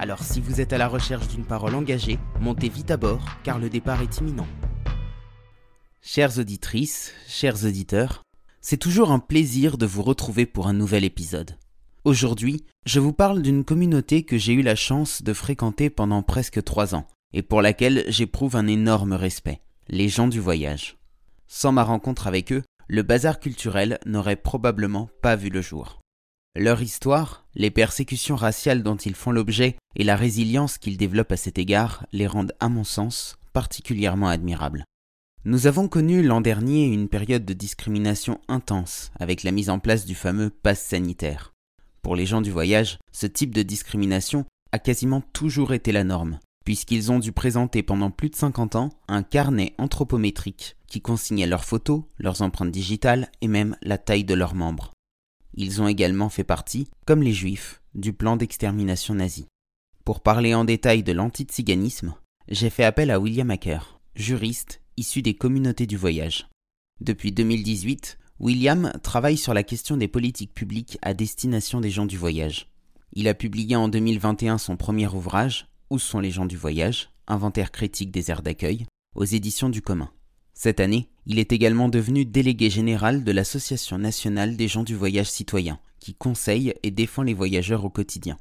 Alors si vous êtes à la recherche d'une parole engagée, montez vite à bord car le départ est imminent. Chères auditrices, chers auditeurs, c'est toujours un plaisir de vous retrouver pour un nouvel épisode. Aujourd'hui, je vous parle d'une communauté que j'ai eu la chance de fréquenter pendant presque trois ans, et pour laquelle j'éprouve un énorme respect, les gens du voyage. Sans ma rencontre avec eux, le bazar culturel n'aurait probablement pas vu le jour. Leur histoire, les persécutions raciales dont ils font l'objet et la résilience qu'ils développent à cet égard les rendent, à mon sens, particulièrement admirables. Nous avons connu l'an dernier une période de discrimination intense avec la mise en place du fameux pass sanitaire. Pour les gens du voyage, ce type de discrimination a quasiment toujours été la norme, puisqu'ils ont dû présenter pendant plus de 50 ans un carnet anthropométrique qui consignait leurs photos, leurs empreintes digitales et même la taille de leurs membres. Ils ont également fait partie, comme les juifs, du plan d'extermination nazi. Pour parler en détail de l'antiziganisme, j'ai fait appel à William Acker, juriste issu des communautés du voyage. Depuis 2018, William travaille sur la question des politiques publiques à destination des gens du voyage. Il a publié en 2021 son premier ouvrage, Où sont les gens du voyage? Inventaire critique des aires d'accueil, aux éditions du commun. Cette année, il est également devenu délégué général de l'Association nationale des gens du voyage citoyen, qui conseille et défend les voyageurs au quotidien.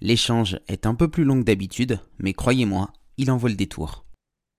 L'échange est un peu plus long que d'habitude, mais croyez-moi, il en vaut le détour.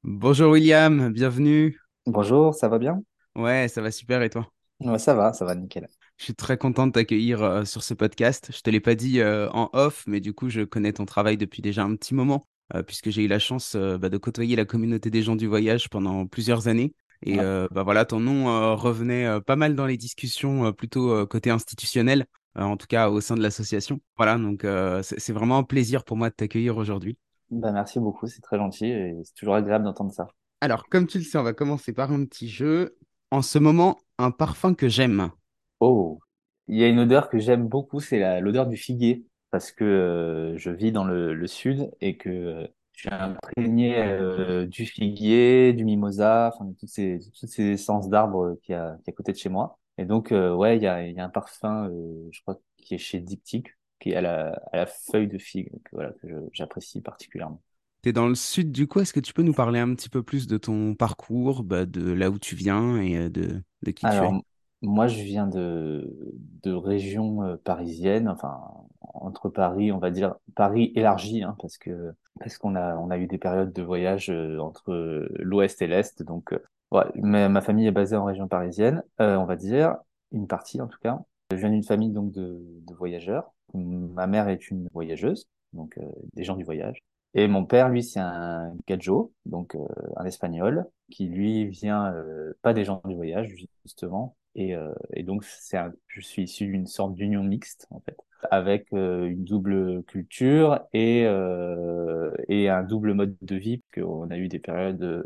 Bonjour William, bienvenue. Bonjour, ça va bien? Ouais, ça va super et toi? Ouais, ça va, ça va nickel. Je suis très content de t'accueillir euh, sur ce podcast. Je te l'ai pas dit euh, en off, mais du coup, je connais ton travail depuis déjà un petit moment, euh, puisque j'ai eu la chance bah, de côtoyer la communauté des gens du voyage pendant plusieurs années. Et bah voilà, ton nom revenait pas mal dans les discussions, plutôt côté institutionnel, en tout cas au sein de l'association. Voilà, donc c'est vraiment un plaisir pour moi de t'accueillir aujourd'hui. Bah, merci beaucoup, c'est très gentil et c'est toujours agréable d'entendre ça. Alors, comme tu le sais, on va commencer par un petit jeu. En ce moment, un parfum que j'aime. Oh, il y a une odeur que j'aime beaucoup, c'est l'odeur du figuier, parce que euh, je vis dans le, sud et que euh, je suis imprégné euh, du figuier, du mimosa, enfin de toutes ces, toutes ces essences d'arbres qui a, qui à côté de chez moi. Et donc, ouais, il y a, y a un parfum, je crois, qui est chez Diptyque, qui est à la, à la feuille de figue, que, voilà, que j'apprécie particulièrement. Tu es dans le sud du coup, est-ce que tu peux nous parler un petit peu plus de ton parcours, bah, de là où tu viens et euh, de, de qui tu es? Moi, je viens de, de région euh, parisienne, enfin, entre Paris, on va dire Paris élargi, hein, parce que parce qu'on a, on a eu des périodes de voyage euh, entre l'ouest et l'est. Donc, ouais, ma, famille est basée en région parisienne, on va dire, une partie en tout cas. Je viens d'une famille donc de, de voyageurs. Ma mère est une voyageuse, donc euh, des gens du voyage. Et mon père, lui, c'est un gajo, donc euh, un espagnol, qui lui vient euh, pas des gens du voyage justement. Et, et donc c'est je suis issu d'une sorte d'union mixte en fait, avec une double culture et et un double mode de vie, qu'on a eu des périodes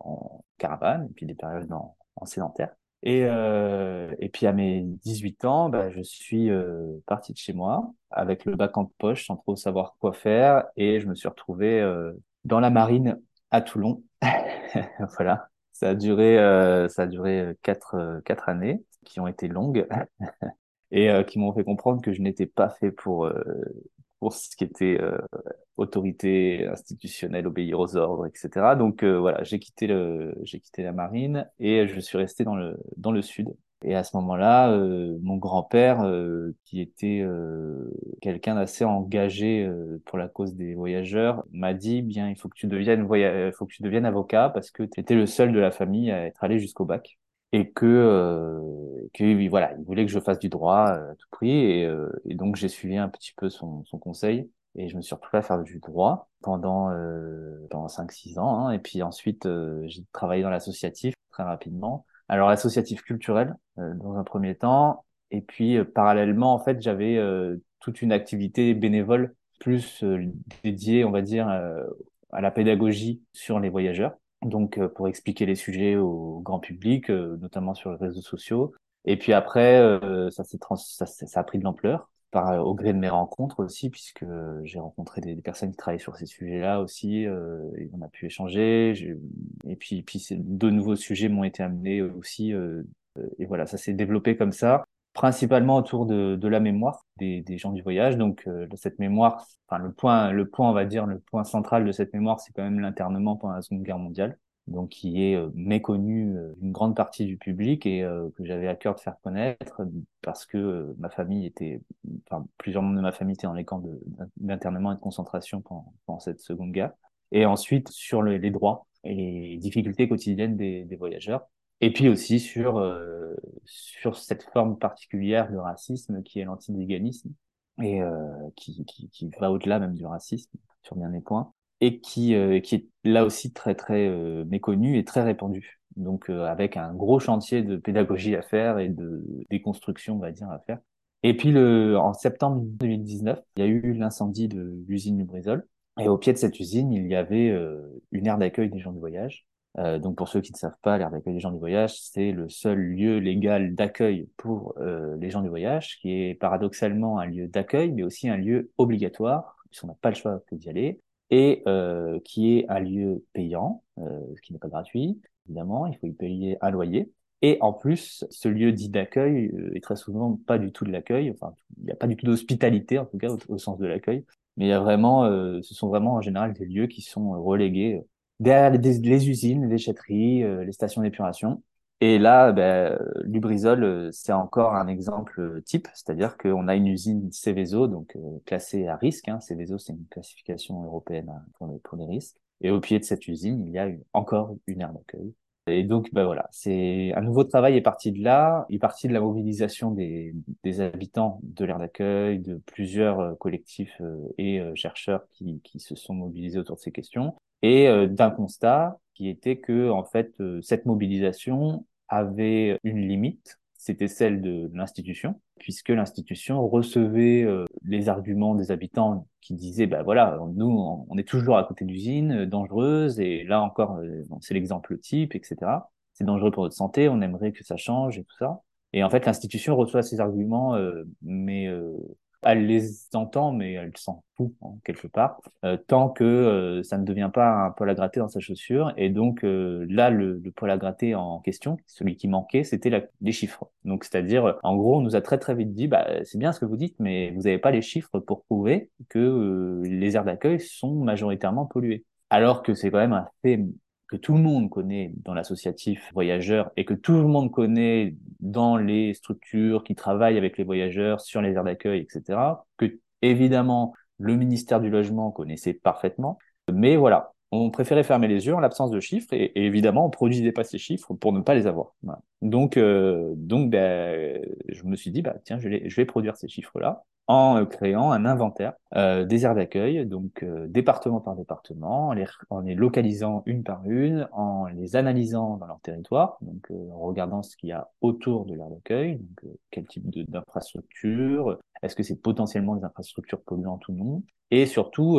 en caravane et puis des périodes en, en sédentaire. Et, euh, et puis à mes 18 ans, bah, je suis euh, parti de chez moi avec le bac en poche sans trop savoir quoi faire et je me suis retrouvé euh, dans la marine à Toulon. voilà, ça a duré euh, ça a duré quatre euh, quatre années qui ont été longues et euh, qui m'ont fait comprendre que je n'étais pas fait pour pour ce qui était autorité institutionnelle, obéir aux ordres, etc. Donc euh, voilà, j'ai quitté le, j'ai quitté la marine et je suis resté dans le dans le sud. Et à ce moment-là, euh, mon grand-père, euh, qui était quelqu'un d'assez engagé pour la cause des voyageurs, m'a dit bien, il faut que tu deviennes faut que tu deviennes avocat parce que tu étais le seul de la famille à être allé jusqu'au bac et que que voilà, il voulait que je fasse du droit à tout prix et, et donc j'ai suivi un petit peu son son conseil et je me suis retrouvé à faire du droit pendant, euh, pendant 5-6 ans. Hein. Et puis ensuite, euh, j'ai travaillé dans l'associatif très rapidement. Alors, l'associatif culturel, euh, dans un premier temps. Et puis, euh, parallèlement, en fait, j'avais toute une activité bénévole plus dédiée, on va dire, à la pédagogie sur les voyageurs, donc pour expliquer les sujets au grand public, notamment sur les réseaux sociaux. Et puis après, ça, trans... ça, ça a pris de l'ampleur par, au gré de mes rencontres aussi, puisque j'ai rencontré des, personnes qui travaillent sur ces sujets-là aussi, euh, et on a pu échanger. Et puis, puis de nouveaux sujets m'ont été amenés aussi. Euh, et voilà, ça s'est développé comme ça, principalement autour de, de la mémoire des, des, gens du voyage. Donc euh, cette mémoire, enfin le point, le point, on va dire, le point central de cette mémoire, c'est quand même l'internement pendant la Seconde Guerre mondiale donc qui est euh, méconnu euh, d'une grande partie du public et euh, que j'avais à cœur de faire connaître parce que ma famille était, enfin plusieurs membres de ma famille étaient dans les camps d'internement et de concentration pendant, pendant, cette seconde guerre. Et ensuite sur les droits et difficultés quotidiennes des, des voyageurs. Et puis aussi sur sur cette forme particulière de racisme qui est l'antinéganisme et qui, qui, qui va au-delà même du racisme sur bien des points et qui, euh, qui est là aussi très très euh, méconnu et très répandu. Donc euh, avec un gros chantier de pédagogie à faire et de déconstruction, on va dire, à faire. Et puis le, en septembre 2019, il y a eu l'incendie de l'usine Lubrizol. Et au pied de cette usine, il y avait une aire d'accueil des gens du voyage. donc pour ceux qui ne savent pas, l'aire d'accueil des gens du voyage, c'est le seul lieu légal d'accueil pour les gens du voyage, qui est paradoxalement un lieu d'accueil, mais aussi un lieu obligatoire, puisqu'on n'a pas le choix d'y aller, et euh, qui est un lieu payant, euh, ce qui n'est pas gratuit, évidemment, il faut y payer un loyer. Et en plus, ce lieu dit d'accueil euh, est très souvent pas du tout de l'accueil, enfin, il n'y a pas du tout d'hospitalité, en tout cas, au, sens de l'accueil, mais il y a vraiment, euh, ce sont vraiment en général des lieux qui sont relégués derrière les, les usines, les déchetteries, les stations d'épuration, et là, ben, Lubrizol, euh, c'est encore un exemple euh, type, c'est-à-dire qu'on a une usine Céveso, donc euh, classée à risque. Hein. Céveso, c'est une classification européenne hein, pour les, risques. Et au pied de cette usine, il y a encore une aire d'accueil. Et donc, ben voilà, c'est un nouveau travail est parti de là. Il est parti de la mobilisation des, des habitants de l'aire d'accueil, de plusieurs collectifs et chercheurs qui, qui se sont mobilisés autour de ces questions, et d'un constat qui était que en fait cette mobilisation avait une limite, c'était celle de l'institution, puisque l'institution recevait euh, les arguments des habitants qui disaient, bah voilà, nous, on est toujours à côté d'usines euh, dangereuses, et là encore, euh, c'est l'exemple type, etc. C'est dangereux pour notre santé, on aimerait que ça change et tout ça. Et en fait, l'institution reçoit ces arguments, mais elle les entend, mais elle s'en fout hein, quelque part, euh, tant que euh, ça ne devient pas un poil à gratter dans sa chaussure. Et donc euh, là, le, le, poil à gratter en question, celui qui manquait, c'était les chiffres. Donc c'est-à-dire, en gros, on nous a très très vite dit, bah, c'est bien ce que vous dites, mais vous n'avez pas les chiffres pour prouver que les aires d'accueil sont majoritairement polluées. Alors que c'est quand même un fait que tout le monde connaît dans l'associatif voyageur et que tout le monde connaît dans les structures qui travaillent avec les voyageurs sur les aires d'accueil, etc., que évidemment le ministère du Logement connaissait parfaitement. Mais voilà, on préférait fermer les yeux en l'absence de chiffres et, évidemment on produisait pas ces chiffres pour ne pas les avoir. Donc, euh, donc ben, je me suis dit, bah, tiens, je, je vais produire ces chiffres-là en euh, créant un inventaire euh, des aires d'accueil, donc euh, département par département, en les, en les, localisant une par une, en les analysant dans leur territoire, donc en regardant ce qu'il y a autour de l'aire d'accueil, donc quel type d'infrastructure, est-ce que c'est potentiellement des infrastructures polluantes ou non, et surtout,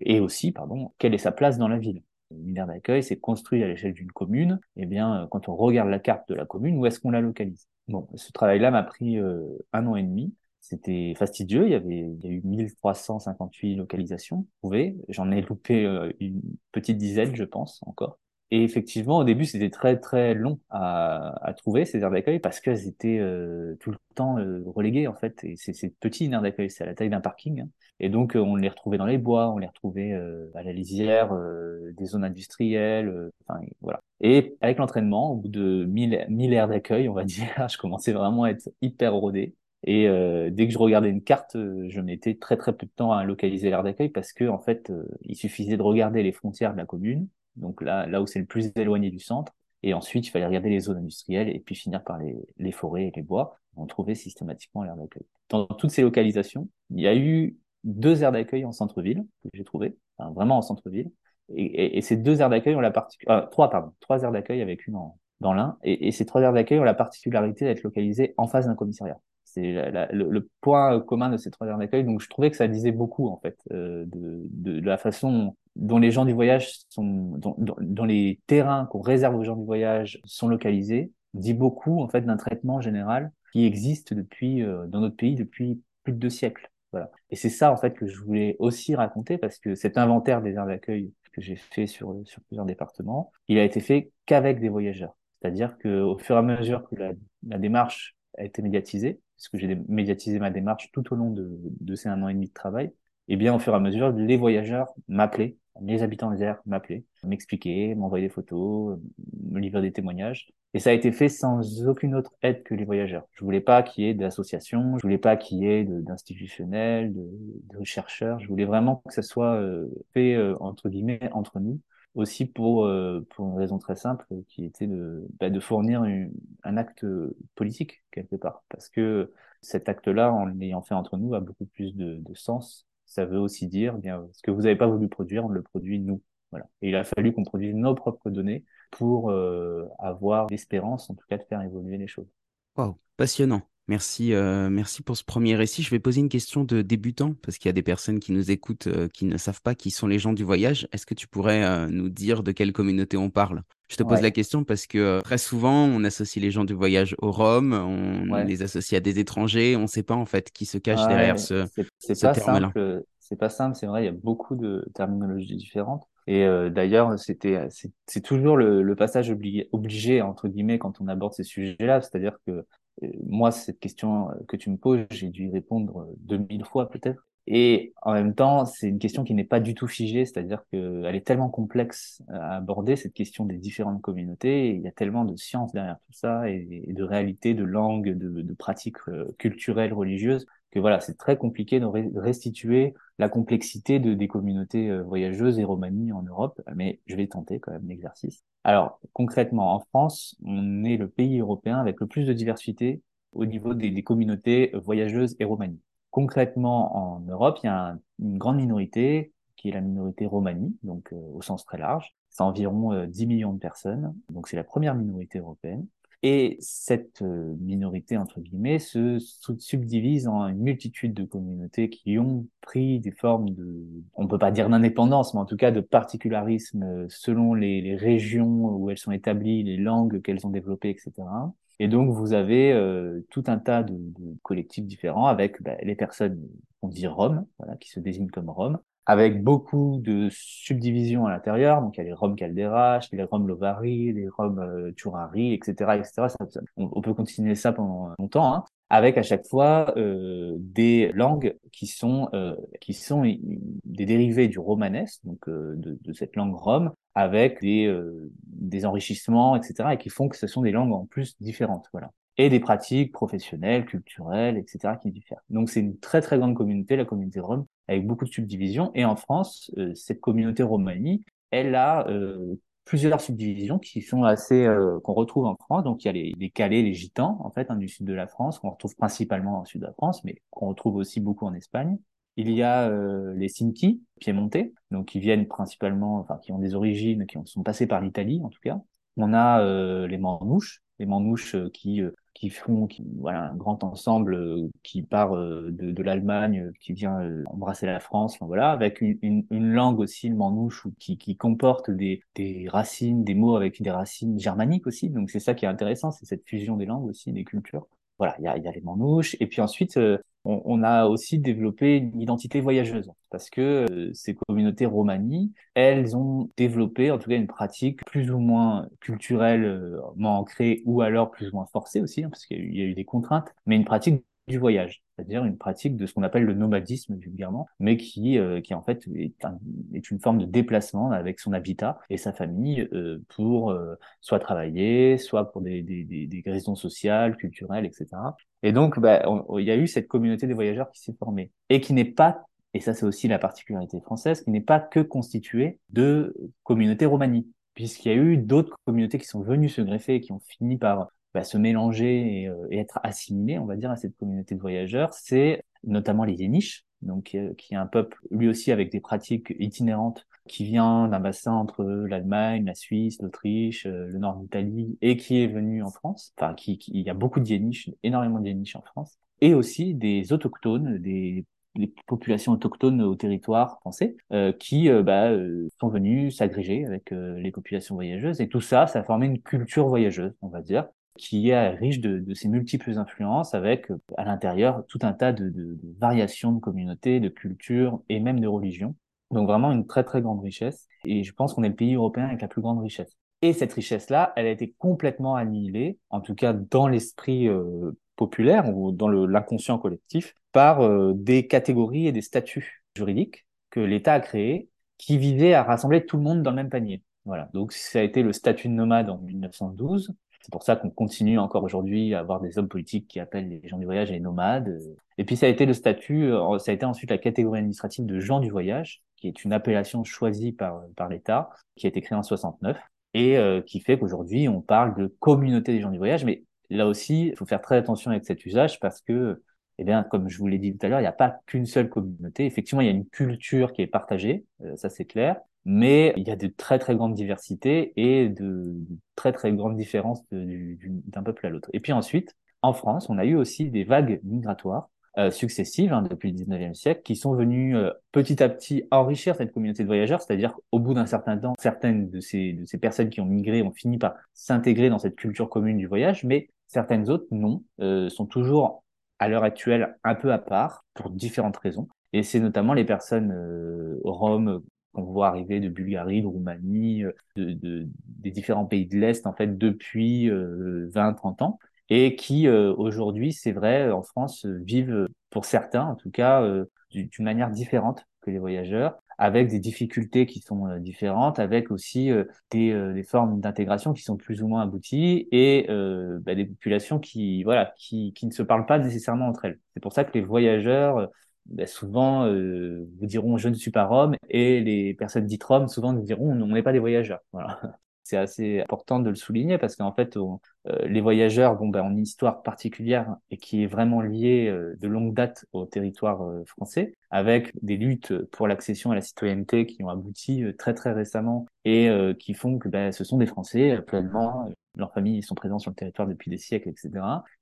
et aussi, pardon, quelle est sa place dans la ville. Une aire d'accueil, c'est construit à l'échelle d'une commune. Eh bien, quand on regarde la carte de la commune, où est-ce qu'on la localise? Bon, ce travail-là m'a pris un an et demi. C'était fastidieux. Il y avait, il y a eu 1358 localisations trouvées. J'en ai loupé euh, une petite dizaine, je pense, encore. Et effectivement, au début, c'était très très long à, à trouver ces aires d'accueil parce qu'elles étaient euh, tout le temps euh, reléguées en fait. Et c'est petit une aire d'accueil, c'est à la taille d'un parking. Hein. Et donc, on les retrouvait dans les bois, on les retrouvait à la lisière des zones industrielles. Enfin, voilà. Et avec l'entraînement, au bout de 1000, 1000 aires d'accueil, on va dire, je commençais vraiment à être hyper rodé. Et euh, dès que je regardais une carte, euh, je mettais très très peu de temps à localiser l'aire d'accueil parce que en fait, euh, il suffisait de regarder les frontières de la commune, donc là là où c'est le plus éloigné du centre, et ensuite il fallait regarder les zones industrielles et puis finir par les, les forêts et les bois. On trouvait systématiquement l'aire d'accueil. Dans toutes ces localisations, il y a eu deux aires d'accueil en centre-ville que j'ai trouvé, enfin, vraiment en centre-ville. Et, ces deux aires d'accueil ont la particularité, trois pardon, trois aires d'accueil avec une en, dans l'un, et, ces trois aires d'accueil ont la particularité d'être localisées en face d'un commissariat c'est le, point commun de ces trois aires d'accueil. Donc, je trouvais que ça disait beaucoup, en fait, euh, de, la façon dont les gens du voyage sont, dont, les terrains qu'on réserve aux gens du voyage sont localisés, dit beaucoup en fait d'un traitement général qui existe depuis euh, dans notre pays depuis plus de deux siècles. Voilà. Et c'est ça en fait que je voulais aussi raconter parce que cet inventaire des aires d'accueil que j'ai fait sur sur plusieurs départements, il a été fait qu'avec des voyageurs. C'est-à-dire qu'au fur et à mesure que la démarche a été médiatisée, puisque j'ai médiatisé ma démarche tout au long de, ces un an et demi de travail, et eh bien au fur et à mesure, les voyageurs m'appelaient, les habitants des aires m'appelaient, m'expliquaient, m'envoyaient des photos, me livraient des témoignages. Et ça a été fait sans aucune autre aide que les voyageurs. Je voulais pas qu'il y ait d'associations, je voulais pas qu'il y ait d'institutionnels, de, de, chercheurs. Je voulais vraiment que ça soit euh, fait euh, entre guillemets entre nous aussi pour, euh, pour une raison très simple qui était de, bah, de fournir un acte politique quelque part. Parce que cet acte-là, en l'ayant fait entre nous, a beaucoup plus de, sens. Ça veut aussi dire, eh bien, ce que vous n'avez pas voulu produire, on le produit nous. Voilà. Et il a fallu qu'on produise nos propres données pour euh, avoir l'espérance, en tout cas, de faire évoluer les choses. Wow, passionnant. Merci, euh, merci pour ce premier récit. Je vais poser une question de débutant parce qu'il y a des personnes qui nous écoutent euh, qui ne savent pas qui sont les gens du voyage. Est-ce que tu pourrais euh, nous dire de quelle communauté on parle? Je te pose la question parce que très souvent on associe les gens du voyage aux Roms, on les associe à des étrangers, on ne sait pas en fait qui se cache derrière ce, ce terme-là. C'est pas simple, c'est vrai. Il y a beaucoup de terminologies différentes. Et d'ailleurs, c'était c'est toujours le, le passage obligé, obligé entre guillemets quand on aborde ces sujets-là, c'est-à-dire que moi, cette question que tu me poses, j'ai dû y répondre 2000 fois peut-être. Et en même temps, c'est une question qui n'est pas du tout figée, c'est-à-dire qu'elle est tellement complexe à aborder, cette question des différentes communautés. il y a tellement de sciences derrière tout ça, et, de réalités, de langues, de, pratiques euh, culturelles, religieuses, que voilà, c'est très compliqué de restituer la complexité de, des communautés euh, voyageuses et romanies en Europe, mais je vais tenter quand même l'exercice. Alors, concrètement, en France, on est le pays européen avec le plus de diversité au niveau des, communautés voyageuses et romanies. Concrètement, en Europe, il y a une grande minorité qui est la minorité romanie, donc euh, au sens très large. C'est environ 10 euh, millions de personnes, donc c'est la première minorité européenne. Et cette euh, minorité, entre guillemets, se subdivise en une multitude de communautés qui ont pris des formes de, on peut pas dire d'indépendance, mais en tout cas de particularisme euh, selon les, régions où elles sont établies, les langues qu'elles ont développées, etc. Et donc, vous avez euh, tout un tas de, collectifs différents avec bah, les personnes, on dit Roms, voilà, qui se désignent comme Roms, avec beaucoup de subdivisions à l'intérieur. Donc, il y a les Roms Calderache, les Roms Lovari, les Roms euh, Turari, etc., etc. on, peut continuer ça pendant longtemps, hein, avec à chaque fois euh, des langues qui sont euh, qui sont des dérivés du romanesque, donc euh, de, de, cette langue rome, avec des euh, des enrichissements, etc., et qui font que ce sont des langues en plus différentes. Voilà et des pratiques professionnelles, culturelles, etc., qui diffèrent. Donc c'est une très très grande communauté, la communauté rome, avec beaucoup de subdivisions. Et en France, euh, cette communauté romanie, elle a euh, plusieurs subdivisions qui sont assez euh, qu'on retrouve en France. Donc il y a les, les Calais, les Gitans, en fait, hein, du sud de la France, qu'on retrouve principalement au sud de la France, mais qu'on retrouve aussi beaucoup en Espagne. Il y a les Sinti, piémontais, donc qui viennent principalement, enfin qui ont des origines, qui sont passés par l'Italie en tout cas. On a les Manouches, les Manouches qui qui font qui, voilà, un grand ensemble euh, qui part euh, de, l'Allemagne, euh, qui vient embrasser la France, voilà, avec une, une, langue aussi, le manouche, qui, qui comporte des, des racines, des mots avec des racines germaniques aussi. Donc c'est ça qui est intéressant, c'est cette fusion des langues aussi, des cultures. Voilà, il y a, y a les manouches. Et puis ensuite, on, a aussi développé une identité voyageuse parce que euh, ces communautés romanies, elles ont développé en tout cas une pratique plus ou moins culturellement ancrée ou alors plus ou moins forcée aussi, hein, parce qu'il y, a eu des contraintes, mais une pratique du voyage, c'est-à-dire une pratique de ce qu'on appelle le nomadisme vulgairement, mais qui, euh, qui en fait est, est, une forme de déplacement avec son habitat et sa famille euh, pour euh, soit travailler, soit pour des, des, des, des, raisons sociales, culturelles, etc. Et donc, bah, il y a eu cette communauté des voyageurs qui s'est formée et qui n'est pas et ça c'est aussi la particularité française, qui n'est pas que constituée de communautés romanies, puisqu'il y a eu d'autres communautés qui sont venues se greffer et qui ont fini par bah, se mélanger et, euh, et, être assimilé, on va dire, à cette communauté de voyageurs, c'est notamment les Yéniches, donc euh, qui est un peuple lui aussi avec des pratiques itinérantes qui vient d'un bassin entre l'Allemagne, la Suisse, l'Autriche, euh, le nord d'Italie et qui est venu en France. Enfin, qui, il y a beaucoup de Yéniches, énormément de Yéniches en France, et aussi des autochtones, des populations autochtones au territoire français qui bah, sont venus s'agréger avec les populations voyageuses. Et tout ça, ça a formé une culture voyageuse, on va dire, qui est riche de, ces multiples influences avec à l'intérieur tout un tas de, variations de communautés, de cultures et même de religions. Donc vraiment une très très grande richesse. Et je pense qu'on est le pays européen avec la plus grande richesse. Et cette richesse-là, elle a été complètement annihilée, en tout cas dans l'esprit euh, populaire ou dans l'inconscient collectif, par euh, des catégories et des statuts juridiques que l'État a créés qui visaient à rassembler tout le monde dans le même panier. Voilà. Donc ça a été le statut de nomade en 1912. C'est pour ça qu'on continue encore aujourd'hui à avoir des hommes politiques qui appellent les gens du voyage les nomades. Et puis ça a été le statut, euh, ça a été ensuite la catégorie administrative de gens du voyage, qui est une appellation choisie par, par l'État, qui a été créée en 69 et euh, qui fait qu'aujourd'hui on parle de communauté des gens du voyage. Mais là aussi, il faut faire très attention avec cet usage parce que, eh bien, comme je vous l'ai dit tout à l'heure, il n'y a pas qu'une seule communauté. Effectivement, il y a une culture qui est partagée, euh, ça c'est clair, mais il y a de très très grandes diversités et de, très très grandes différences d'un peuple à l'autre. Et puis ensuite, en France, on a eu aussi des vagues migratoires euh, successives hein, depuis le 19e siècle qui sont venues euh, petit à petit enrichir cette communauté de voyageurs, c'est-à-dire au bout d'un certain temps, certaines de ces, de ces personnes qui ont migré ont fini par s'intégrer dans cette culture commune du voyage, mais certaines autres non, euh, sont toujours à l'heure actuelle un peu à part pour différentes raisons. Et c'est notamment les personnes euh, roms qu'on voit arriver de Bulgarie, de Roumanie, de, de, des différents pays de l'Est en fait depuis 20-30 ans et qui euh, aujourd'hui, c'est vrai, en France, vivent pour certains, en tout cas, euh, d'une manière différente que les voyageurs, avec des difficultés qui sont euh, différentes, avec aussi des, des, formes d'intégration qui sont plus ou moins abouties et bah, des populations qui, voilà, qui, qui ne se parlent pas nécessairement entre elles. C'est pour ça que les voyageurs bah, souvent vous diront je ne suis pas rome et les personnes dites roms souvent nous diront on n'est pas des voyageurs. Voilà c'est assez important de le souligner parce qu'en fait, euh, les voyageurs bon, ben, ont une histoire particulière et qui est vraiment liée euh, de longue date au territoire euh, français, avec des luttes pour l'accession à la citoyenneté qui ont abouti très très récemment et qui font que ben, ce sont des Français pleinement leurs familles sont présents sur le territoire depuis des siècles, etc.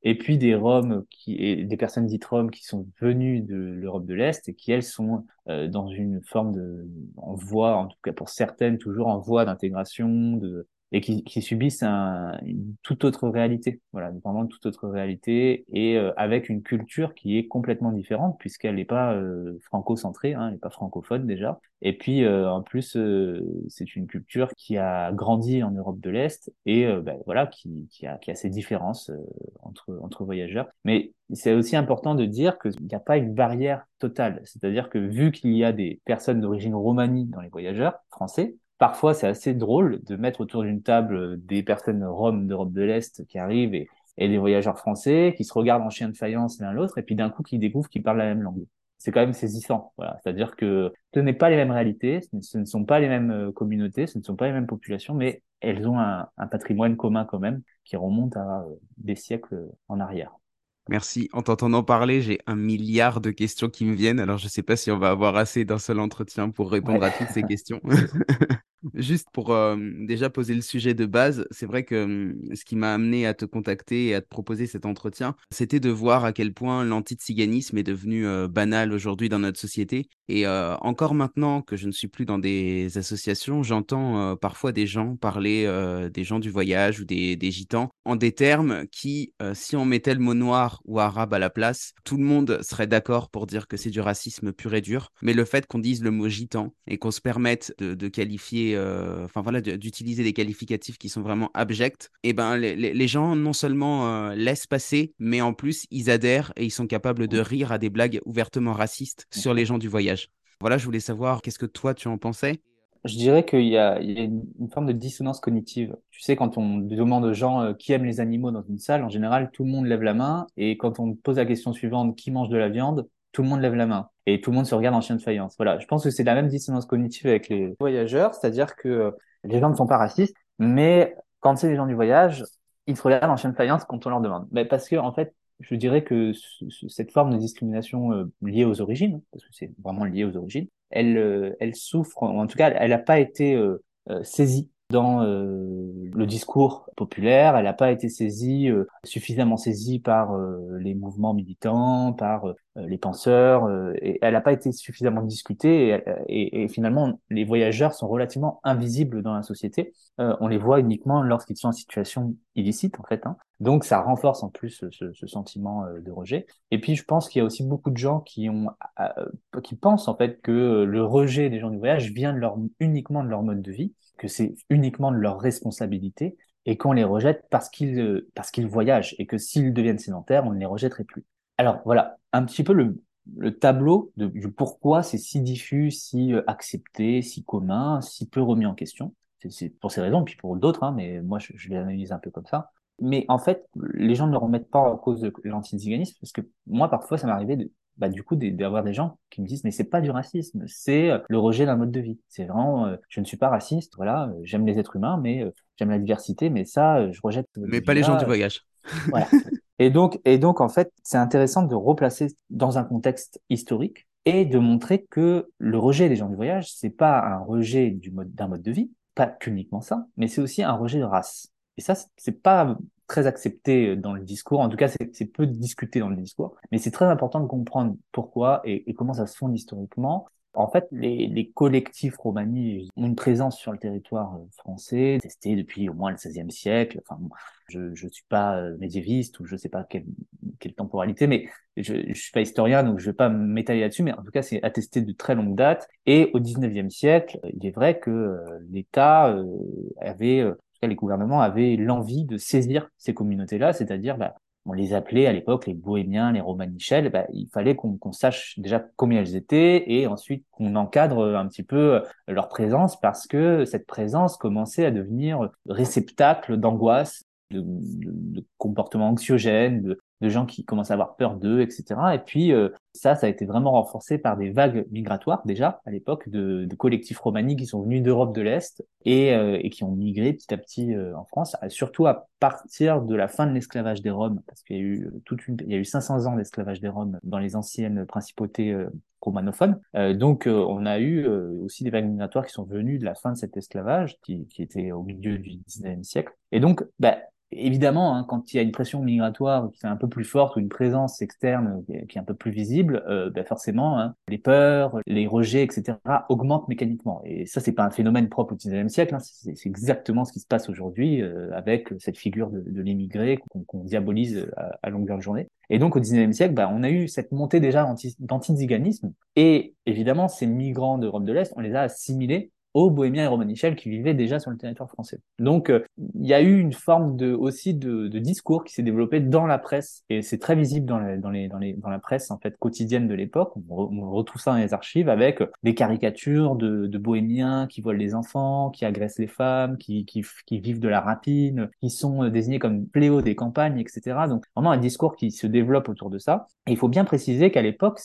Et puis des Roms qui, et des personnes dites Roms qui sont venues de l'Europe de l'Est et qui elles sont euh, dans une forme de, en voie, en tout cas pour certaines, toujours en voie d'intégration, de, et qui, qui subissent un, une toute autre réalité, voilà, vraiment toute autre réalité, et euh, avec une culture qui est complètement différente puisqu'elle n'est pas euh, franco-centrée, hein, elle n'est pas francophone déjà, et puis euh, en plus c'est une culture qui a grandi en Europe de l'Est et ben, voilà qui, qui, a, qui a ses différences entre entre voyageurs, mais c'est aussi important de dire qu'il n'y a pas une barrière totale, c'est-à-dire que vu qu'il y a des personnes d'origine romanie dans les voyageurs français, parfois c'est assez drôle de mettre autour d'une table des personnes roms d'Europe de l'Est qui arrivent et, et des voyageurs français qui se regardent en chien de faïence l'un l'autre et puis d'un coup qui découvrent qu'ils parlent la même langue. C'est quand même saisissant. Voilà. C'est-à-dire que ce n'est pas les mêmes réalités, ce ne sont pas les mêmes euh, communautés, ce ne sont pas les mêmes populations, mais elles ont un, un patrimoine commun quand même qui remonte à euh, des siècles en arrière. Merci. En t'entendant parler, j'ai un milliard de questions qui me viennent. Alors, je ne sais pas si on va avoir assez d'un seul entretien pour répondre à toutes ces questions. Juste pour euh, déjà poser le sujet de base, c'est vrai que ce qui m'a amené à te contacter et à te proposer cet entretien, c'était de voir à quel point l'antiziganisme est devenu euh, banal aujourd'hui dans notre société. Et euh, encore maintenant que je ne suis plus dans des associations, j'entends parfois des gens parler des gens du voyage ou des, des gitans en des termes qui, si on mettait le mot noir ou arabe à la place, tout le monde serait d'accord pour dire que c'est du racisme pur et dur. Mais le fait qu'on dise le mot gitan et qu'on se permette de qualifier euh, enfin voilà, d'utiliser des qualificatifs qui sont vraiment abjects, et eh ben les, gens non seulement euh, laissent passer, mais en plus ils adhèrent et ils sont capables de rire à des blagues ouvertement racistes sur les gens du voyage. Voilà, je voulais savoir qu'est-ce que toi tu en pensais? Je dirais qu'il y a, une, forme de dissonance cognitive. Tu sais, quand on demande aux gens euh, qui aiment les animaux dans une salle, en général, tout le monde lève la main. Et quand on pose la question suivante, qui mange de la viande, tout le monde lève la main et tout le monde se regarde en chien de faïence. Voilà, je pense que c'est la même dissonance cognitive avec les voyageurs, c'est-à-dire que euh, les gens ne sont pas racistes, mais quand c'est les gens du voyage, ils se regardent en chien de faïence quand on leur demande. Mais parce que en fait, je dirais que cette forme de discrimination euh, liée aux origines, parce que c'est vraiment lié aux origines, elle, euh, elle souffre, en tout cas, elle n'a pas été saisie dans euh, le discours populaire, elle n'a pas été saisie, euh, suffisamment saisie par euh, les mouvements militants, par les penseurs, et elle n'a pas été suffisamment discutée, et, et, finalement, les voyageurs sont relativement invisibles dans la société. on les voit uniquement lorsqu'ils sont en situation illicite, en fait. Hein. Donc, ça renforce en plus ce, ce sentiment de rejet. Et puis, je pense qu'il y a aussi beaucoup de gens qui ont, qui pensent en fait que le rejet des gens du voyage vient de leur, uniquement de leur mode de vie que c'est uniquement de leur responsabilité et qu'on les rejette parce qu'ils euh, parce qu'ils voyagent et que s'ils deviennent sédentaires, on ne les rejetterait plus. Alors voilà, un petit peu le, le tableau de, du pourquoi c'est si diffus, si euh, accepté, si commun, si peu remis en question. C'est pour ces raisons, puis pour d'autres, hein, mais moi je, je l'analyse un peu comme ça. Mais en fait, les gens ne le remettent pas en cause de l'antiziganisme, parce que moi parfois ça m'arrivait de, bah, du coup d'avoir des gens qui me disent mais c'est pas du racisme, c'est euh, le rejet d'un mode de vie. C'est vraiment euh, je ne suis pas raciste, voilà, euh, j'aime les êtres humains, mais j'aime la diversité, mais ça je rejette. Mais pas les gens du voyage. Voilà. et donc et donc en fait c'est intéressant de replacer dans un contexte historique et de montrer que le rejet des gens du voyage c'est pas un rejet du mode d'un mode de vie, pas qu'uniquement ça, mais c'est aussi un rejet de race. Et ça, c'est pas très accepté dans le discours. En tout cas, c'est peu discuté dans le discours. Mais c'est très important de comprendre pourquoi et, comment ça se fonde historiquement. En fait, les, collectifs romani ont une présence sur le territoire euh, français, testé depuis au moins le XVIe siècle. Enfin, je ne suis pas euh, médiéviste ou je sais pas quelle, quelle temporalité, mais je, je suis pas historien, donc je vais pas m'étaler là-dessus. Mais en tout cas, c'est attesté de très longue date. Et au XIXe siècle, il est vrai que euh, l'État avait les gouvernements avaient l'envie de saisir ces communautés-là, c'est-à-dire, bah, on les appelait à l'époque les bohémiens, les romanichels, bah, il fallait qu'on sache déjà combien elles étaient et ensuite qu'on encadre un petit peu leur présence parce que cette présence commençait à devenir réceptacle d'angoisse, de, de, comportements anxiogènes, de, de gens qui commencent à avoir peur d'eux, etc. Et puis euh, ça, ça a été vraiment renforcé par des vagues migratoires déjà à l'époque de, collectifs romaniques qui sont venus d'Europe de l'Est et, euh, qui ont migré petit à petit euh, en France, surtout à partir de la fin de l'esclavage des Roms, parce qu'il y a eu toute une, il y a eu 500 ans d'esclavage des Roms dans les anciennes principautés romanophones. donc on a eu aussi des vagues migratoires qui sont venues de la fin de cet esclavage qui, qui était au milieu du 19e siècle. Et donc, bah, évidemment, hein, quand il y a une pression migratoire qui est un peu plus forte ou une présence externe qui est un peu plus visible, euh, ben forcément, hein, les peurs, les rejets, etc., augmentent mécaniquement. Et ça, c'est pas un phénomène propre au XIXe siècle. Hein, c'est exactement ce qui se passe aujourd'hui euh, avec cette figure de, de l'émigré qu'on diabolise à, à, longueur de journée. Et donc, au XIXe siècle, ben, on a eu cette montée déjà d'antiziganisme. Et évidemment, ces migrants d'Europe de l'Est, on les a assimilés aux Bohémiens et Romanichels qui vivaient déjà sur le territoire français. Donc, euh, il y a eu une forme de, aussi de, discours qui s'est développé dans la presse, et c'est très visible dans, dans, les, dans, les, dans la presse en fait quotidienne de l'époque. On, retrouve ça dans les archives avec des caricatures de, Bohémiens qui volent les enfants, qui agressent les femmes, qui, qui, vivent de la rapine, qui sont euh, désignés comme pléaux des campagnes, etc. Donc, vraiment un discours qui se développe autour de ça. Et il faut bien préciser qu'à l'époque,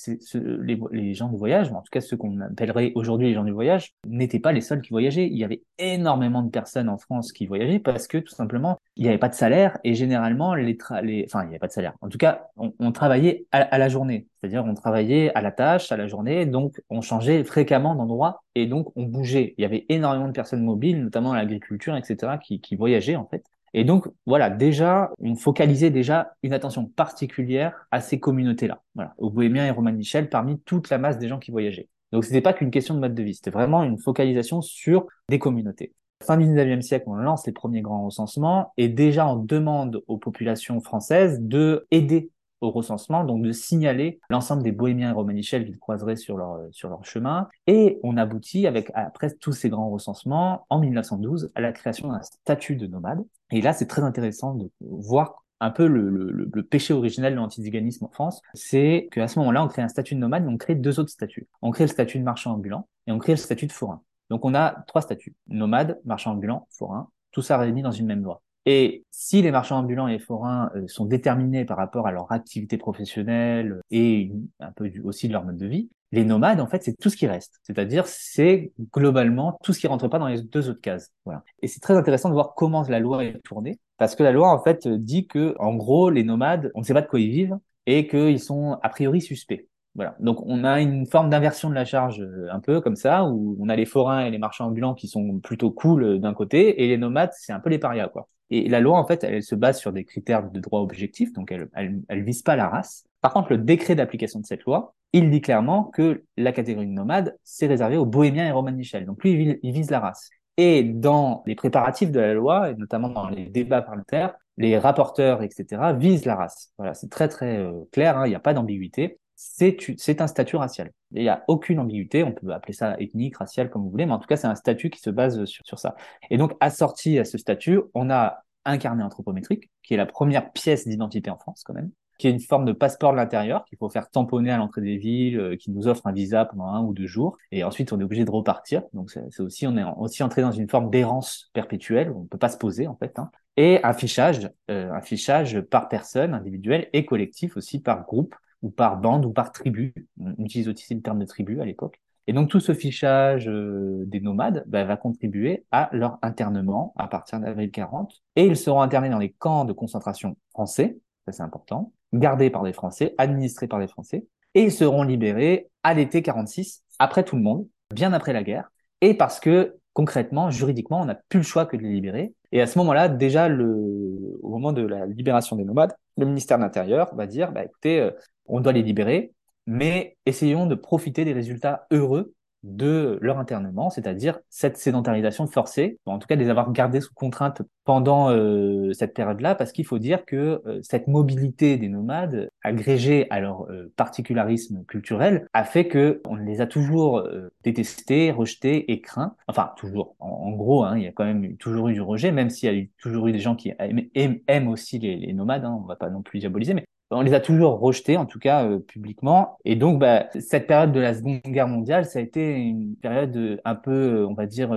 les gens du voyage, en tout cas ceux qu'on appellerait aujourd'hui les gens du voyage, n'étaient pas les les seuls qui voyageaient. Il y avait énormément de personnes en France qui voyageaient parce que tout simplement, il n'y avait pas de salaire et généralement, les, les... enfin, il n'y avait pas de salaire. En tout cas, on, travaillait à, la journée. C'est-à-dire, on travaillait à la tâche, à la journée, donc on changeait fréquemment d'endroit et donc on bougeait. Il y avait énormément de personnes mobiles, notamment l'agriculture, etc., qui, voyageaient en fait. Et donc, voilà, déjà, on focalisait déjà une attention particulière à ces communautés-là, voilà, aux Bohémiens et Romain Michel, parmi toute la masse des gens qui voyageaient. Donc, c'était pas qu'une question de mode de vie, c'était vraiment une focalisation sur des communautés. Fin du 19e siècle, on lance les premiers grands recensements et déjà on demande aux populations françaises de aider au recensement, donc de signaler l'ensemble des bohémiens et romanichels qu'ils croiseraient sur leur, sur leur chemin. Et on aboutit, avec après tous ces grands recensements, en 1912, à la création d'un statut de nomade. Et là, c'est très intéressant de voir un peu le, le, le péché originel de l'antiziganisme en France, c'est qu'à ce moment-là, on crée un statut de nomade, mais on crée deux autres statuts. On crée le statut de marchand ambulant et on crée le statut de forain. Donc on a trois statuts nomade, marchand ambulant, forain, tout ça réuni dans une même loi. Et si les marchands ambulants et forains euh, sont déterminés par rapport à leur activité professionnelle et un peu aussi de leur mode de vie, les nomades, en fait, c'est tout ce qui reste. C'est-à-dire, c'est globalement tout ce qui rentre pas dans les deux autres cases. Voilà. Et c'est très intéressant de voir comment la loi est tournée, parce que la loi, en fait, dit que, en gros, les nomades, on ne sait pas de quoi ils vivent et qu'ils sont a priori suspects. Voilà. Donc on a une forme d'inversion de la charge euh, un peu comme ça, où on a les forains et les marchands ambulants qui sont plutôt cool euh, d'un côté, et les nomades, c'est un peu les parias, quoi. Et la loi, en fait, elle, se base sur des critères de droit objectif, donc elle, elle, elle vise pas la race. Par contre, le décret d'application de cette loi, il dit clairement que la catégorie de nomade, c'est réservé aux bohémiens et Roman Michel. Donc lui, il vise la race. Et dans les préparatifs de la loi, et notamment dans les débats parlementaires, les rapporteurs, etc., visent la race. Voilà, c'est très très euh, clair, hein, il n'y a pas d'ambiguïté. C'est un statut racial. Il n'y a aucune ambiguïté, on peut appeler ça ethnique, racial, comme vous voulez, mais en tout cas, c'est un statut qui se base sur, sur ça. Et donc, assorti à ce statut, on a un carnet anthropométrique, qui est la première pièce d'identité en France, quand même, qui est une forme de passeport de l'intérieur qu'il faut faire tamponner à l'entrée des villes, euh, qui nous offre un visa pendant un ou deux jours, et ensuite on est obligé de repartir. Donc c'est aussi on est aussi entré dans une forme d'errance perpétuelle, on peut pas se poser en fait. Hein. Et un fichage, euh, un fichage par personne individuelle et collectif aussi par groupe ou par bande ou par tribu. On utilise aussi le terme de tribu à l'époque. Et donc tout ce fichage euh, des nomades bah, va contribuer à leur internement à partir d'avril 40. Et ils seront internés dans les camps de concentration français, ça c'est important, gardés par des Français, administrés par des Français, et ils seront libérés à l'été 46, après tout le monde, bien après la guerre, et parce que concrètement, juridiquement, on n'a plus le choix que de les libérer. Et à ce moment-là, déjà, le, au moment de la libération des nomades, le ministère de l'Intérieur va dire, bah, écoutez, euh, on doit les libérer, mais essayons de profiter des résultats heureux de leur internement, c'est-à-dire cette sédentarisation forcée, en tout cas de les avoir gardés sous contrainte pendant euh, cette période-là, parce qu'il faut dire que euh, cette mobilité des nomades, agrégée à leur euh, particularisme culturel, a fait que on les a toujours détestés, rejetés et craints. Enfin, toujours. En, gros, hein, il y a quand même toujours eu du rejet, même s'il y a toujours eu des gens qui aiment, aussi les, les nomades. Hein, on va pas non plus diaboliser, mais on les a toujours rejetés, en tout cas euh, publiquement. Et donc, bah, cette période de la Seconde Guerre mondiale, ça a été une période euh, un peu, euh, on va dire,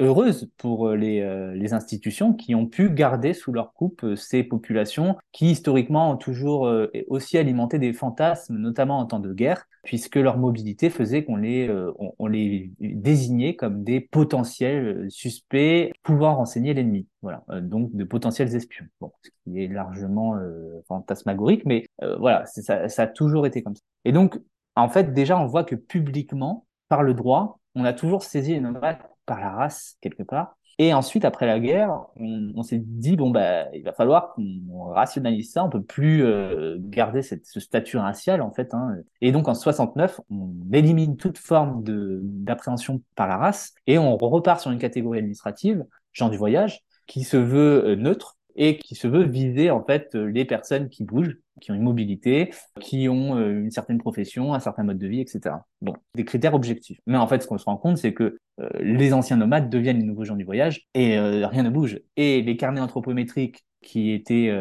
heureuse pour euh, les, euh, les, institutions qui ont pu garder sous leur coupe euh, ces populations qui historiquement ont toujours aussi alimenté des fantasmes, notamment en temps de guerre, puisque leur mobilité faisait qu'on les, on, les désignait comme des potentiels suspects pouvant renseigner l'ennemi. Voilà, donc de potentiels espions. Bon, ce qui est largement fantasmagorique, mais voilà, ça, ça a toujours été comme ça. Et donc, en fait, déjà, on voit que publiquement, par le droit, on a toujours saisi nomades par la race quelque part. Et ensuite, après la guerre, on, s'est dit bon bah il va falloir qu'on rationalise ça. On peut plus euh, garder cette, ce statut racial en fait. Hein. Et donc en 69, on élimine toute forme d'appréhension par la race et on repart sur une catégorie administrative, gens du voyage, qui se veut euh, neutre et qui se veut viser en fait euh, les personnes qui bougent, qui ont une mobilité, qui ont euh, une certaine profession, un certain mode de vie, etc. Bon, des critères objectifs. Mais en fait, ce qu'on se rend compte, c'est que euh, les anciens nomades deviennent les nouveaux gens du voyage et rien ne bouge. Et les carnets anthropométriques qui étaient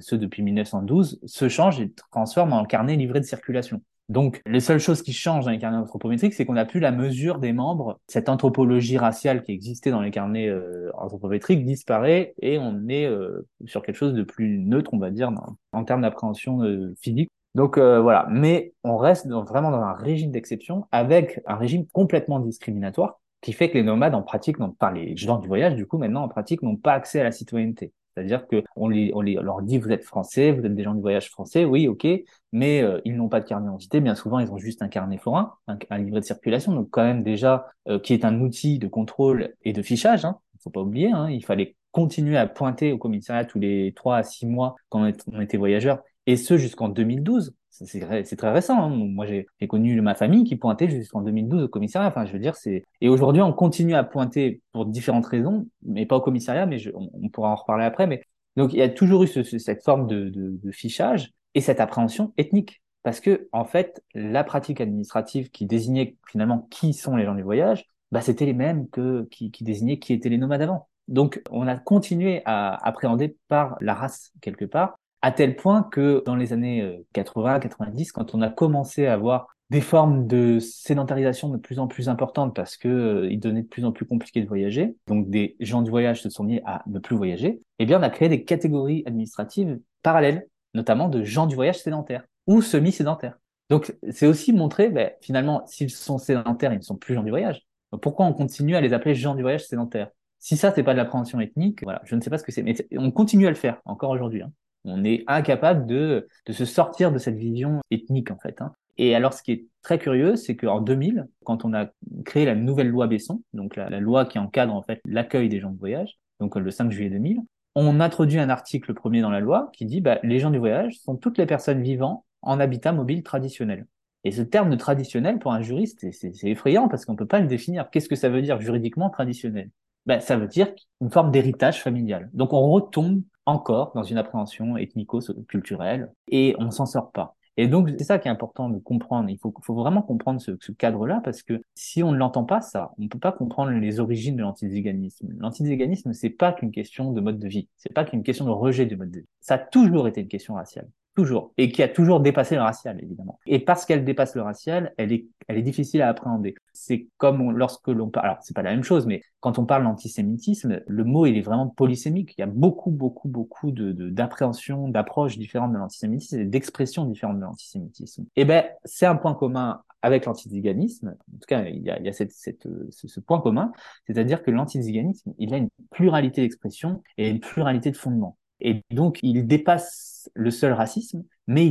ceux depuis 1912 se changent et transforment en carnets livrés de circulation. Donc, les seules choses qui changent dans les carnets anthropométriques, c'est qu'on n'a plus la mesure des membres. Cette anthropologie raciale qui existait dans les carnets euh, anthropométriques disparaît et on est euh, sur quelque chose de plus neutre, on va dire, en termes d'appréhension euh, physique. Donc voilà, mais on reste vraiment dans un régime d'exception avec un régime complètement discriminatoire qui fait que les nomades en pratique, non pas les gens du voyage, du coup maintenant en pratique n'ont pas accès à la citoyenneté. C'est-à-dire que on, leur dit vous êtes français, vous êtes des gens du voyage français, oui, ok, mais euh, ils n'ont pas de carnet d'identité. Bien souvent, ils ont juste un carnet forain, un, livret de circulation, donc quand même déjà euh, qui est un outil de contrôle et de fichage. Hein, faut pas oublier, hein, il fallait continuer à pointer au commissariat tous les trois à six mois quand on était voyageur, et ce jusqu'en 2012 c'est très récent. Hein. Moi, j'ai connu ma famille qui pointait jusqu'en 2012 au commissariat. Enfin, je veux dire, c'est. Et aujourd'hui, on continue à pointer pour différentes raisons, mais pas au commissariat. Mais on, pourra en reparler après. Mais donc, il y a toujours eu cette forme de, fichage et cette appréhension ethnique, parce que en fait, la pratique administrative qui désignait finalement qui sont les gens du voyage, bah, c'était les mêmes que qui, qui désignaient qui étaient les nomades avant. Donc, on a continué à appréhender par la race quelque part à tel point que dans les années 80-90, euh, quand on a commencé à avoir des formes de sédentarisation de plus en plus importantes parce que euh, il devenait de plus en plus compliqué de voyager, donc des gens du voyage se sont mis à ne plus voyager, eh bien on a créé des catégories administratives parallèles, notamment de gens du voyage sédentaires ou semi-sédentaires. Donc c'est aussi montrer, ben, finalement, s'ils sont sédentaires, ils ne sont plus gens du voyage. Pourquoi on continue à les appeler gens du voyage sédentaires? Si ça, c'est pas de l'appréhension ethnique, voilà, je ne sais pas ce que c'est, mais on continue à le faire encore aujourd'hui. Hein. On est incapable de, se sortir de cette vision ethnique, en fait. Hein. Et alors, ce qui est très curieux, c'est qu'en 2000, quand on a créé la nouvelle loi Besson, donc la, loi qui encadre en fait l'accueil des gens de voyage, donc le 5 juillet 2000, on introduit un article premier dans la loi qui dit bah, les gens du voyage sont toutes les personnes vivant en habitat mobile traditionnel. Et ce terme de traditionnel, pour un juriste, c'est effrayant parce qu'on ne peut pas le définir. Qu'est-ce que ça veut dire juridiquement traditionnel? Ben, Ça veut dire une forme d'héritage familial. Donc on retombe encore dans une appréhension ethnico-culturelle et on s'en sort pas. Et donc, c'est ça qui est important de comprendre. Il faut, vraiment comprendre ce, ce cadre-là parce que si on ne l'entend pas, ça, on ne peut pas comprendre les origines de l'antiziganisme. L'antiziganisme, c'est pas qu'une question de mode de vie. C'est pas qu'une question de rejet du mode de vie. Ça a toujours été une question raciale toujours, et qui a toujours dépassé le racial, évidemment. Et parce qu'elle dépasse le racial, elle est, elle est difficile à appréhender. C'est comme lorsque l'on parle, alors c'est pas la même chose, mais quand on parle d'antisémitisme, le mot il est vraiment polysémique. Il y a beaucoup, beaucoup, beaucoup de d'appréhension, d'approches différentes de l'antisémitisme et d'expressions différentes de l'antisémitisme. Et eh ben, c'est un point commun avec l'antiziganisme. En tout cas, il y a, il y a cette, cette, ce, ce, point commun, c'est-à-dire que l'antiziganisme, il a une pluralité d'expressions et une pluralité de fondements. Et donc, il dépasse le seul racisme, mais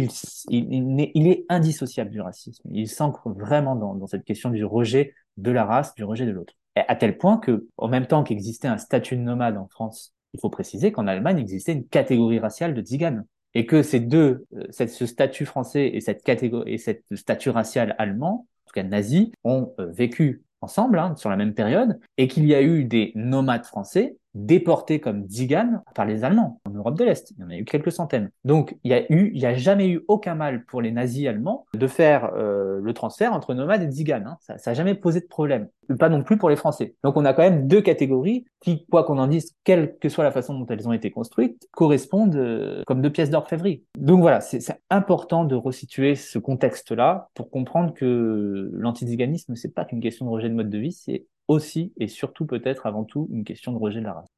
il, est indissociable du racisme. Il s'ancre vraiment dans, cette question du rejet de la race, du rejet de l'autre. À tel point que, en même temps qu'existait un statut de nomade en France, il faut préciser qu'en Allemagne existait une catégorie raciale de tziganes. Et que ces deux, euh, ce statut français et cette catégorie et cette statut racial allemand, en tout cas nazi, ont euh, vécu ensemble hein, sur la même période, et qu'il y a eu des nomades français déportés comme tziganes par les Allemands Europe de l'Est. Il y en a eu quelques centaines. Donc il y a eu, il y a jamais eu aucun mal pour les nazis allemands de faire euh, le transfert entre nomades et tziganes. Hein. Ça, n'a jamais posé de problème. Pas non plus pour les Français. Donc on a quand même deux catégories qui, quoi qu'on en dise, quelle que soit la façon dont elles ont été construites, correspondent euh, comme deux pièces d'orfèvrerie. Donc voilà, c'est important de resituer ce contexte-là pour comprendre que l'antiziganisme, c'est pas qu'une question de rejet de mode de vie, c'est aussi et surtout peut-être avant tout une question de rejet de la race.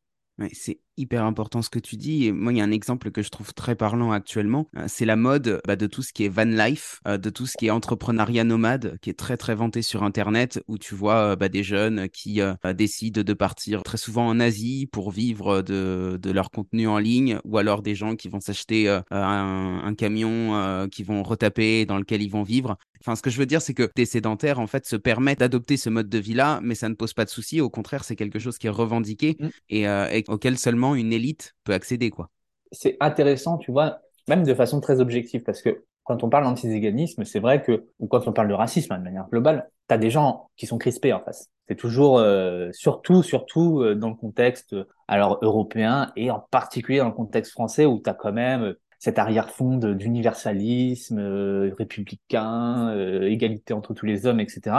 C'est hyper important ce que tu dis. Et moi, il y a un exemple que je trouve très parlant actuellement. Euh, c'est la mode bah, de tout ce qui est van life, euh, de tout ce qui est entrepreneuriat nomade, qui est très très vanté sur Internet, où tu vois euh, bah, des jeunes qui bah, décident de partir très souvent en Asie pour vivre de, de leur contenu en ligne, ou alors des gens qui vont s'acheter un, un, camion qui vont retaper, dans lequel ils vont vivre. Enfin, ce que je veux dire, c'est que des sédentaires, en fait, se permettent d'adopter ce mode de vie-là, mais ça ne pose pas de souci. Au contraire, c'est quelque chose qui est revendiqué mmh. et, et auquel seulement une élite peut accéder, quoi. C'est intéressant, tu vois, même de façon très objective, parce que quand on parle d'antiséganisme, c'est vrai que, ou quand on parle de racisme hein, de manière globale, tu as des gens qui sont crispés en face. C'est toujours, euh, surtout, surtout euh, dans le contexte alors européen et en particulier dans le contexte français où tu as quand même cet arrière-fond d'universalisme euh, républicain, égalité entre tous les hommes, etc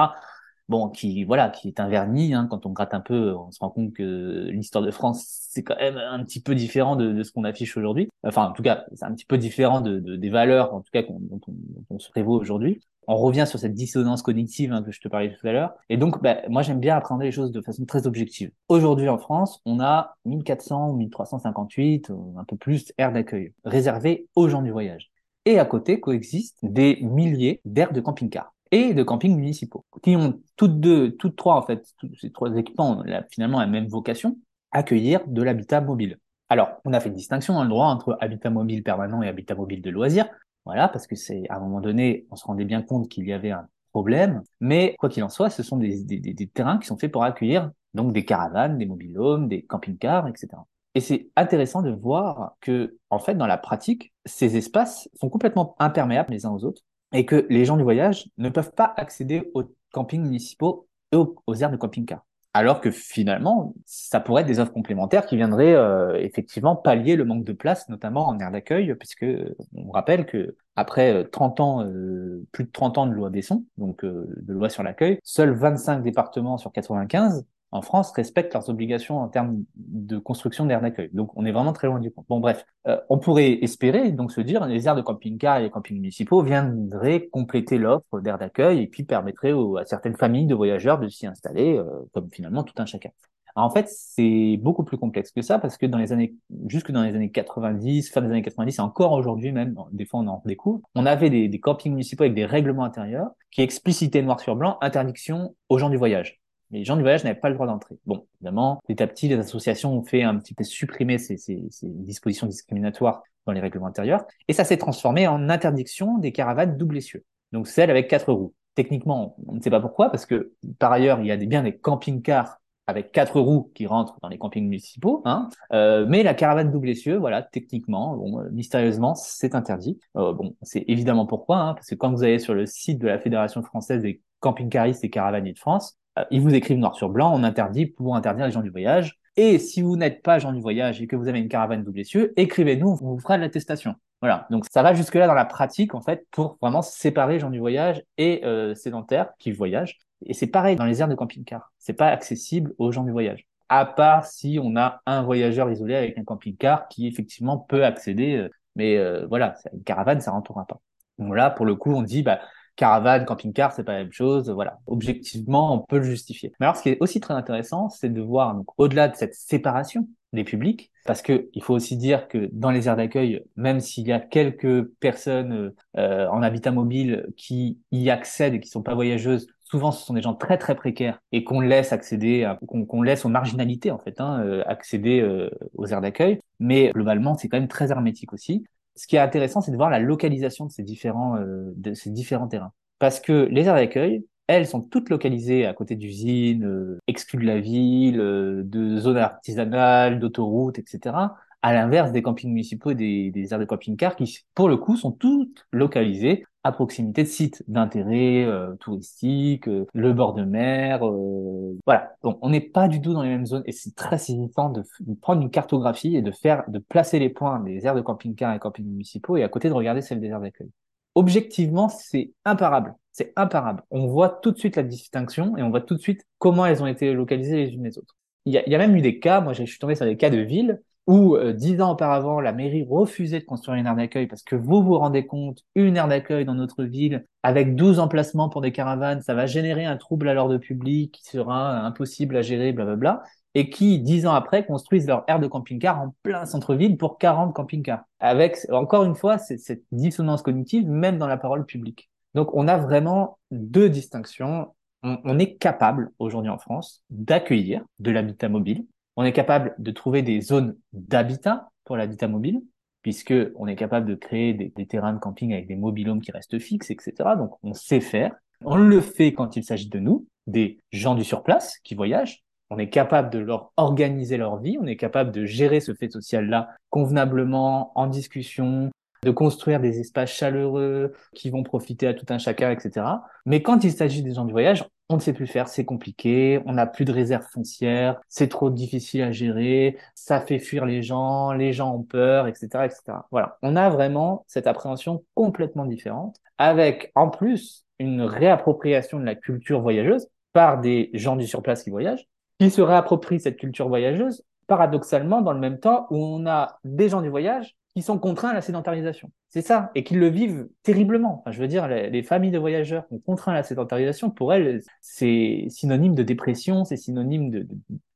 bon, qui voilà, qui est un vernis. Hein, quand on gratte un peu, on se rend compte que l'histoire de France, c'est quand même un petit peu différent de, ce qu'on affiche aujourd'hui. Enfin, en tout cas, c'est un petit peu différent de, de des valeurs, en tout cas, dont, on, dont on se prévaut aujourd'hui. On revient sur cette dissonance cognitive hein, que je te parlais tout à l'heure. Et donc, bah, moi, j'aime bien appréhender les choses de façon très objective. Aujourd'hui, en France, on a 1400 ou 1358, un peu plus, aires d'accueil réservées aux gens du voyage. Et à côté coexistent des milliers d'aires de camping-car et de campings municipaux, qui ont toutes deux, toutes trois, en fait, ces trois équipements ont finalement la même vocation, accueillir de l'habitat mobile. Alors, on a fait une distinction dans le droit entre habitat mobile permanent et habitat mobile de loisirs. Voilà, parce que c'est, à un moment donné, on se rendait bien compte qu'il y avait un problème. Mais, quoi qu'il en soit, ce sont des, terrains qui sont faits pour accueillir donc des caravanes, des mobilhomes, des camping-cars, etc. Et c'est intéressant de voir que, en fait, dans la pratique, ces espaces sont complètement imperméables les uns aux autres et que les gens du voyage ne peuvent pas accéder aux campings municipaux et aux, aires de camping-car. Alors que finalement, ça pourrait être des offres complémentaires qui viendraient euh, effectivement pallier le manque de place, notamment en aire d'accueil, puisque on rappelle que après 30 euh, ans, euh, plus de 30 ans de loi Besson, donc de loi sur l'accueil, seuls 25 départements sur 95 en France respectent leurs obligations en termes de construction d'aires d'accueil. Donc on est vraiment très loin du compte. Bon bref, euh, on pourrait espérer donc se dire les aires de camping-car et les campings municipaux viendraient compléter l'offre d'aires d'accueil et puis permettraient à certaines familles de voyageurs de s'y installer euh, comme finalement tout un chacun. en fait, c'est beaucoup plus complexe que ça parce que dans les années, jusque dans les années 90, fin des années 90 et encore aujourd'hui même, des fois on en découvre, on avait des, des campings municipaux avec des règlements intérieurs qui explicitaient noir sur blanc interdiction aux gens du voyage les gens du voyage n'avaient pas le droit d'entrer. Bon, évidemment, petit à petit, les associations ont fait un petit peu supprimer ces, ces, ces dispositions discriminatoires dans les règlements intérieurs, et ça s'est transformé en interdiction des caravanes double essieu. donc celle avec quatre roues. Techniquement, on ne sait pas pourquoi, parce que par ailleurs, il y a des, bien des camping-cars avec quatre roues qui rentrent dans les campings municipaux, hein. Euh, mais la caravane double essieu, voilà, techniquement, bon, mystérieusement, c'est interdit. Euh, bon, c'est évidemment pourquoi, hein, parce que quand vous allez sur le site de la Fédération française des camping-caristes et caravaniers de France, ils vous écrivent noir sur blanc, on interdit pour interdire les gens du voyage. Et si vous n'êtes pas gens du voyage et que vous avez une caravane double essieu, écrivez-nous, on vous fera de l'attestation. Voilà. Donc ça va jusque là dans la pratique en fait pour vraiment séparer gens du voyage et sédentaires qui voyagent. Et c'est pareil dans les aires de camping-car. C'est pas accessible aux gens du voyage. À part si on a un voyageur isolé avec un camping-car qui effectivement peut accéder. Euh, mais euh, voilà, une caravane, ça rentrera pas. Donc là, pour le coup, on dit, bah, caravane, camping-car, c'est pas la même chose. Voilà. Objectivement, on peut le justifier. Mais alors, ce qui est aussi très intéressant, c'est de voir, au-delà de cette séparation des publics, parce que il faut aussi dire que dans les aires d'accueil, même s'il y a quelques personnes euh, en habitat mobile qui y accèdent et qui sont pas voyageuses, souvent ce sont des gens très très précaires et qu'on laisse accéder, qu'on laisse aux marginalités en fait, hein, euh, accéder euh, aux aires d'accueil. Mais globalement, c'est quand même très hermétique aussi. Ce qui est intéressant, c'est de voir la localisation de ces différents euh, de ces différents terrains, parce que les aires d'accueil, elles sont toutes localisées à côté d'usines, exclues de la ville, de zones artisanales, d'autoroutes, etc à l'inverse des campings municipaux et des, des aires de camping-car qui, pour le coup, sont toutes localisées à proximité de sites d'intérêt euh, touristique, euh, le bord de mer. Euh, voilà. Donc, on n'est pas du tout dans les mêmes zones et c'est très significant de, prendre une cartographie et de faire, de placer les points des aires de camping-car et campings municipaux et à côté de regarder celles des aires d'accueil. Objectivement, c'est imparable. C'est imparable. On voit tout de suite la distinction et on voit tout de suite comment elles ont été localisées les unes les autres. Il y a, y a même eu des cas, moi je suis tombé sur des cas de villes où euh, dix ans auparavant, la mairie refusait de construire une aire d'accueil parce que vous vous rendez compte, une aire d'accueil dans notre ville avec 12 emplacements pour des caravanes, ça va générer un trouble à l'ordre public qui sera impossible à gérer, blablabla, et qui, dix ans après, construisent leur aire de camping-car en plein centre-ville pour 40 camping-cars. Avec, encore une fois, cette dissonance cognitive, même dans la parole publique. Donc, on a vraiment deux distinctions. on est capable, aujourd'hui en France, d'accueillir de l'habitat mobile, on est capable de trouver des zones d'habitat pour l'habitat mobile, puisque on est capable de créer des, terrains de camping avec des mobilhomes qui restent fixes, etc. Donc, on sait faire. On le fait quand il s'agit de nous, des gens du surplace qui voyagent. On est capable de leur organiser leur vie. On est capable de gérer ce fait social-là convenablement, en discussion, de construire des espaces chaleureux qui vont profiter à tout un chacun, etc. Mais quand il s'agit des gens du voyage, on ne sait plus faire, c'est compliqué, on n'a plus de réserve foncière, c'est trop difficile à gérer, ça fait fuir les gens, les gens ont peur, etc., etc. Voilà, on a vraiment cette appréhension complètement différente, avec en plus une réappropriation de la culture voyageuse par des gens du surplace qui voyagent, qui se réapproprient cette culture voyageuse, paradoxalement dans le même temps où on a des gens du voyage qui sont contraints à la sédentarisation. C'est ça, et qui le vivent terriblement. Je veux dire, les, familles de voyageurs qui sont contraints à la sédentarisation, pour elles, c'est synonyme de dépression, c'est synonyme de,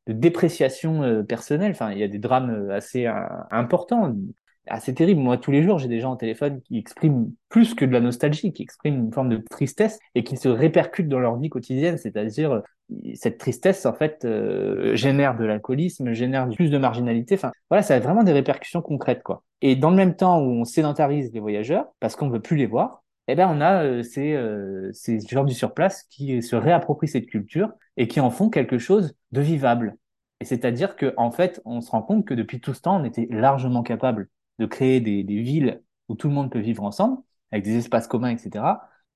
dépréciation euh, personnelle. Enfin, il y a des drames euh, assez euh, importants assez terrible. Moi, tous les jours, j'ai des gens au téléphone qui expriment plus que de la nostalgie, qui expriment une forme de tristesse et qui se répercutent dans leur vie quotidienne. C'est-à-dire, cette tristesse, en fait, euh, génère de l'alcoolisme, génère plus de marginalité. Enfin, voilà, ça a vraiment des répercussions concrètes, quoi. Et dans le même temps où on sédentarise les voyageurs, parce qu'on ne veut plus les voir, eh ben, on a euh, ces, euh, ces gens du surplace qui se réapproprient cette culture et qui en font quelque chose de vivable. Et c'est-à-dire que, en fait, on se rend compte que depuis tout ce temps, on était largement capable de créer des, villes où tout le monde peut vivre ensemble, avec des espaces communs, etc.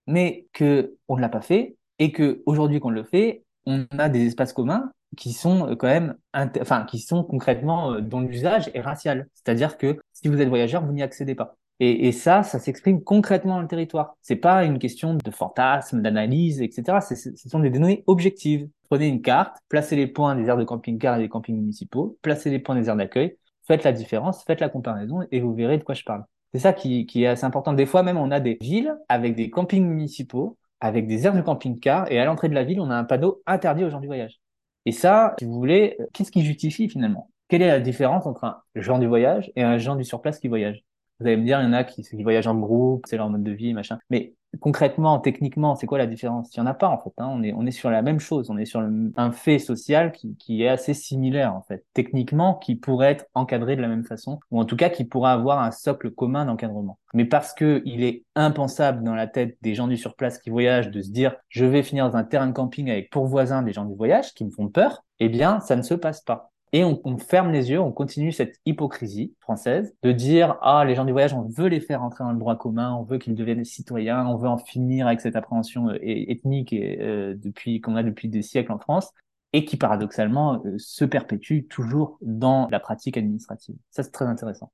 Mais que on ne l'a pas fait et que aujourd'hui qu'on le fait, on a des espaces communs qui sont euh, quand même, enfin, qui sont concrètement euh, dont l'usage est racial. C'est-à-dire que si vous êtes voyageur, vous n'y accédez pas. Et, et ça, ça s'exprime concrètement dans le territoire. C'est pas une question de fantasme, d'analyse, etc. ce sont des données objectives. Prenez une carte, placez les points des aires de camping-car et des campings municipaux, placez les points des aires d'accueil, Faites la différence, faites la comparaison et vous verrez de quoi je parle. C'est ça qui, est assez important. Des fois même, on a des villes avec des campings municipaux, avec des aires de camping-car, et à l'entrée de la ville, on a un panneau interdit aux gens du voyage. Et ça, si vous voulez, qu'est-ce qui justifie finalement? Quelle est la différence entre un gens du voyage et un gens du surplace qui voyage? Vous allez me dire, il y en a qui, qui voyagent en groupe, c'est leur mode de vie, machin. Mais concrètement, techniquement, c'est quoi la différence? Il n'y en a pas en fait. Hein. On, est, on est sur la même chose. On est sur un fait social qui, qui est assez similaire en fait. Techniquement, qui pourrait être encadré de la même façon, ou en tout cas qui pourrait avoir un socle commun d'encadrement. Mais parce que il est impensable dans la tête des gens du surplace qui voyagent de se dire je vais finir dans un terrain de camping avec pour voisins des gens du voyage qui me font peur, eh bien ça ne se passe pas. Et on, on, ferme les yeux, on continue cette hypocrisie française de dire ah les gens du voyage on veut les faire entrer dans le droit commun, on veut qu'ils deviennent citoyens, on veut en finir avec cette appréhension euh, ethnique et, euh, depuis qu'on a depuis des siècles en France et qui paradoxalement euh, se perpétue toujours dans la pratique administrative. Ça c'est très intéressant.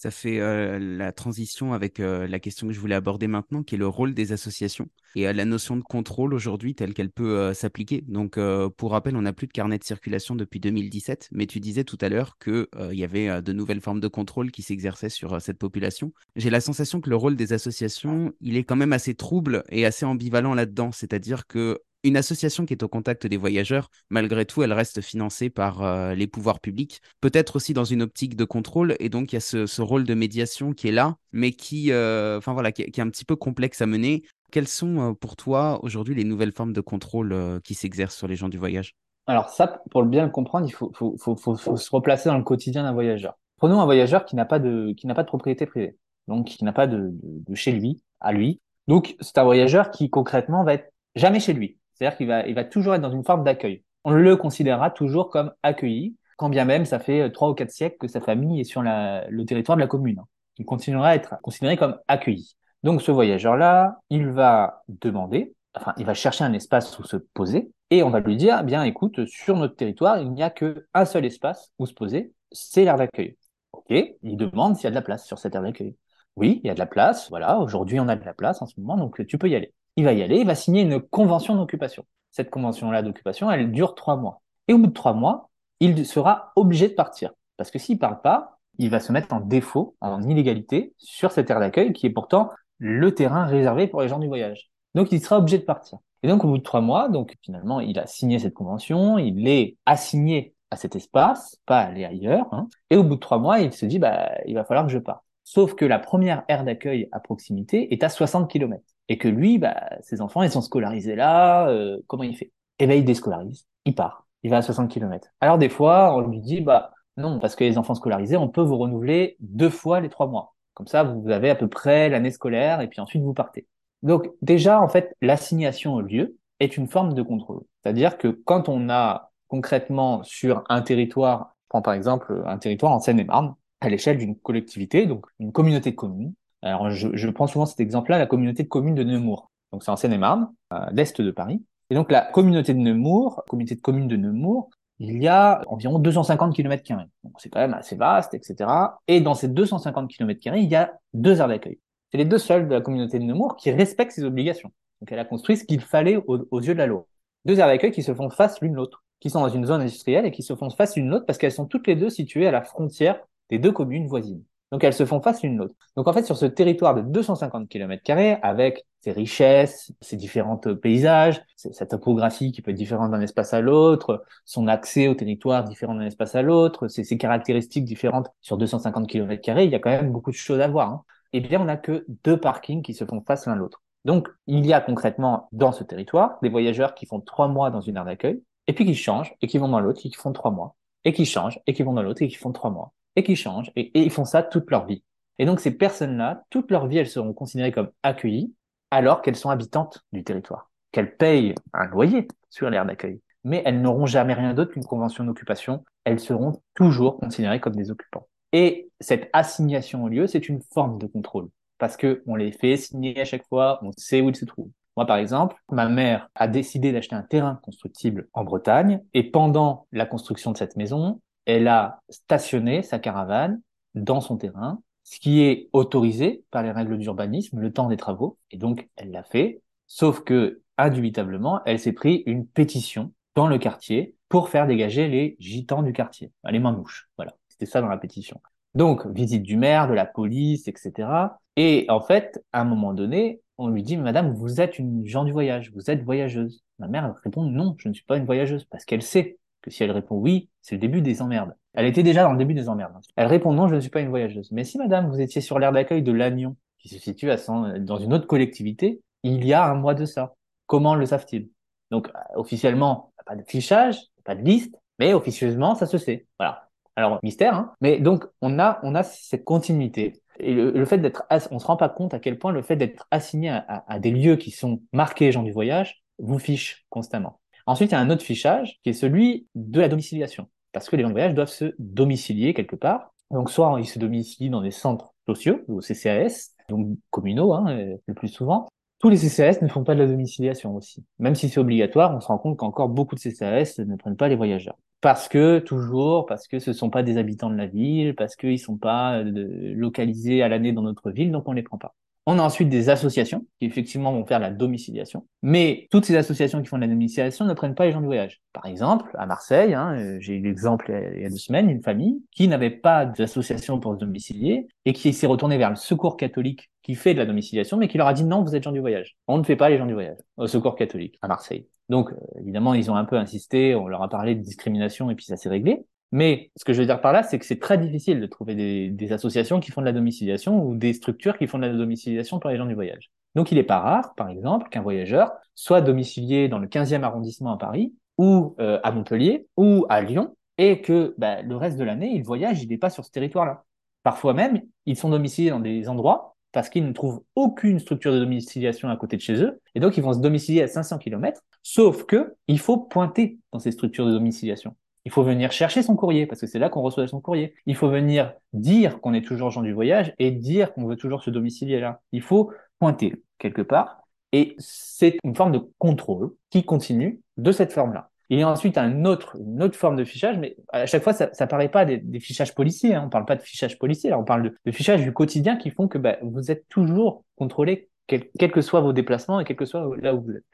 Ça fait euh, la transition avec euh, la question que je voulais aborder maintenant, qui est le rôle des associations et euh, la notion de contrôle aujourd'hui telle qu'elle peut s'appliquer. Donc, pour rappel, on n'a plus de carnet de circulation depuis 2017, mais tu disais tout à l'heure qu'il y avait de nouvelles formes de contrôle qui s'exerçaient sur cette population. J'ai la sensation que le rôle des associations, il est quand même assez trouble et assez ambivalent là-dedans. C'est-à-dire que une association qui est au contact des voyageurs, malgré tout, elle reste financée par euh, les pouvoirs publics, peut-être aussi dans une optique de contrôle, et donc il y a ce, rôle de médiation qui est là, mais qui, euh, voilà, qui, est un petit peu complexe à mener. Quelles sont euh, pour toi aujourd'hui les nouvelles formes de contrôle qui s'exercent sur les gens du voyage? Alors ça, pour bien le comprendre, il faut, se replacer dans le quotidien d'un voyageur. Prenons un voyageur qui n'a pas de, qui n'a pas de propriété privée, donc qui n'a pas de, de chez lui, à lui. Donc c'est un voyageur qui concrètement va être jamais chez lui c'est-à-dire qu'il va, toujours être dans une forme d'accueil. On le considérera toujours comme accueilli, quand bien même ça fait euh, trois ou quatre siècles que sa famille est sur le territoire de la commune. Il continuera à être considéré comme accueilli. Donc ce voyageur-là, il va demander, enfin, il va chercher un espace où se poser, et on va lui dire, bien, écoute, sur notre territoire, il n'y a qu'un seul espace où se poser, c'est l'aire d'accueil. Ok, il demande s'il y a de la place sur cette aire d'accueil. Oui, il y a de la place. Voilà, aujourd'hui on a de la place en ce moment, donc tu peux y aller il va y aller, il va signer une convention d'occupation. Cette convention-là d'occupation, elle dure trois mois. Et au bout de trois mois, il sera obligé de partir. Parce que s'il ne parle pas, il va se mettre en défaut, en illégalité, sur cette aire d'accueil qui est pourtant le terrain réservé pour les gens du voyage. Donc il sera obligé de partir. Et donc au bout de trois mois, donc finalement, il a signé cette convention, il est assigné à cet espace, pas aller ailleurs. Hein. Et au bout de trois mois, il se dit, bah, il va falloir que je parte. Sauf que la première aire d'accueil à proximité est à 60 km et que lui, bah, ses enfants, ils sont scolarisés là, euh, comment il fait? Eh ben, il déscolarise, il part, il va à 60 km. Alors des fois, on lui dit, bah non, parce que les enfants scolarisés, on peut vous renouveler deux fois les trois mois. Comme ça, vous avez à peu près l'année scolaire et puis ensuite vous partez. Donc déjà, en fait, l'assignation au lieu est une forme de contrôle. C'est-à-dire que quand on a concrètement sur un territoire, prends par exemple un territoire en Seine-et-Marne, à l'échelle d'une collectivité, donc une communauté de communes, alors, je, je prends souvent cet exemple-là, la communauté de communes de Nemours. Donc, c'est en Seine-et-Marne, à l'est de Paris. Et donc, la communauté de Nemours, communauté de communes de Nemours, il y a environ 250 km. Donc, c'est quand même assez vaste, etc. Et dans ces 250 km il y a deux aires d'accueil. C'est les deux seuls de la communauté de Nemours qui respectent ses obligations. Donc, elle a construit ce qu'il fallait aux, yeux de la loi. Deux aires d'accueil qui se font face l'une l'autre, qui sont dans une zone industrielle et qui se font face l'une l'autre parce qu'elles sont toutes les deux situées à la frontière des deux communes voisines. Donc elles se font face l'une l'autre. Donc en fait, sur ce territoire de 250 km avec ses richesses, ses différents paysages, sa topographie qui peut être différente d'un espace à l'autre, son accès au territoire différent d'un espace à l'autre, ses, ses, caractéristiques différentes sur 250 km il y a quand même beaucoup de choses à voir. Hein. Eh bien, on n'a que deux parkings qui se font face l'un l'autre. Donc, il y a concrètement dans ce territoire des voyageurs qui font trois mois dans une aire d'accueil, et puis qui changent, et qui vont dans l'autre, et qui font trois mois, et qui changent, et qui vont dans l'autre, et qui font trois mois et qui changent, et, ils font ça toute leur vie. Et donc ces personnes-là, toute leur vie, elles seront considérées comme accueillies alors qu'elles sont habitantes du territoire, qu'elles payent un loyer sur l'aire d'accueil. Mais elles n'auront jamais rien d'autre qu'une convention d'occupation. Elles seront toujours considérées comme des occupants. Et cette assignation au lieu, c'est une forme de contrôle parce que on les fait signer à chaque fois, on sait où ils se trouvent. Moi, par exemple, ma mère a décidé d'acheter un terrain constructible en Bretagne et pendant la construction de cette maison, elle a stationné sa caravane dans son terrain, ce qui est autorisé par les règles d'urbanisme le temps des travaux, et donc elle l'a fait, sauf que, indubitablement, elle s'est pris une pétition dans le quartier pour faire dégager les gitans du quartier, les manouches, voilà, c'était ça dans la pétition. Donc, visite du maire, de la police, etc. Et en fait, à un moment donné, on lui dit, Madame, vous êtes une gens du voyage, vous êtes voyageuse. Ma mère répond, non, je ne suis pas une voyageuse, parce qu'elle sait que si elle répond oui, c'est le début des emmerdes. Elle était déjà dans le début des emmerdes. Elle répond non, je ne suis pas une voyageuse. Mais si madame, vous étiez sur l'aire d'accueil de Lannion, qui se situe à dans une autre collectivité, il y a un mois de ça. Comment le savent-ils? Donc, euh, officiellement, pas de fichage, pas de liste, mais officieusement, ça se sait. Voilà. Alors, mystère, hein mais donc, on a, on a cette continuité. Et le, fait d'être, on se rend pas compte à quel point le fait d'être assigné à, à, des lieux qui sont marqués gens du voyage vous fiche constamment. Ensuite, il y a un autre fichage qui est celui de la domiciliation. Parce que les gens du voyage doivent se domicilier quelque part. Donc, soit ils se domicilient dans des centres sociaux, ou CCAS, donc communaux, hein, euh, le plus souvent, tous les CCAS ne font pas de la domiciliation aussi. Même si c'est obligatoire, on se rend compte qu'encore beaucoup de CCAS ne prennent pas les voyageurs. Parce que, toujours, parce que ce ne sont pas des habitants de la ville, parce qu'ils ne sont pas euh, localisés à l'année dans notre ville, donc on ne les prend pas. On a ensuite des associations qui effectivement vont faire la domiciliation, mais toutes ces associations qui font de la domiciliation ne prennent pas les gens du voyage. Par exemple, à Marseille, hein, euh, j'ai eu l'exemple il y a deux semaines, une famille qui n'avait pas d'association pour se domicilier et qui s'est retournée vers le Secours catholique qui fait de la domiciliation, mais qui leur a dit non, vous êtes gens du voyage. On ne fait pas les gens du voyage au Secours catholique à Marseille. Donc, euh, évidemment, ils ont un peu insisté, on leur a parlé de discrimination et puis ça s'est réglé. Mais ce que je veux dire par là, c'est que c'est très difficile de trouver des, associations qui font de la domiciliation ou des structures qui font de la domiciliation pour les gens du voyage. Donc il n'est pas rare, par exemple, qu'un voyageur soit domicilié dans le 15e arrondissement à Paris ou euh, à Montpellier ou à Lyon et que bah, le reste de l'année, il voyage, il n'est pas sur ce territoire-là. Parfois même, ils sont domiciliés dans des endroits parce qu'ils ne trouvent aucune structure de domiciliation à côté de chez eux, et donc ils vont se domicilier à 500 km, sauf que il faut pointer dans ces structures de domiciliation. Il faut venir chercher son courrier, parce que c'est là qu'on reçoit son courrier. Il faut venir dire qu'on est toujours gens du voyage et dire qu'on veut toujours se domicilier là. Il faut pointer quelque part. Et c'est une forme de contrôle qui continue de cette forme-là. Il y a ensuite un autre, une autre forme de fichage, mais à chaque fois, ça ne paraît pas des, fichages policiers. Hein. On ne parle pas de fichage policier, là, on parle de, de fichage du quotidien qui font que bah, vous êtes toujours contrôlé, quels que soient vos déplacements et quel que soit là où vous êtes.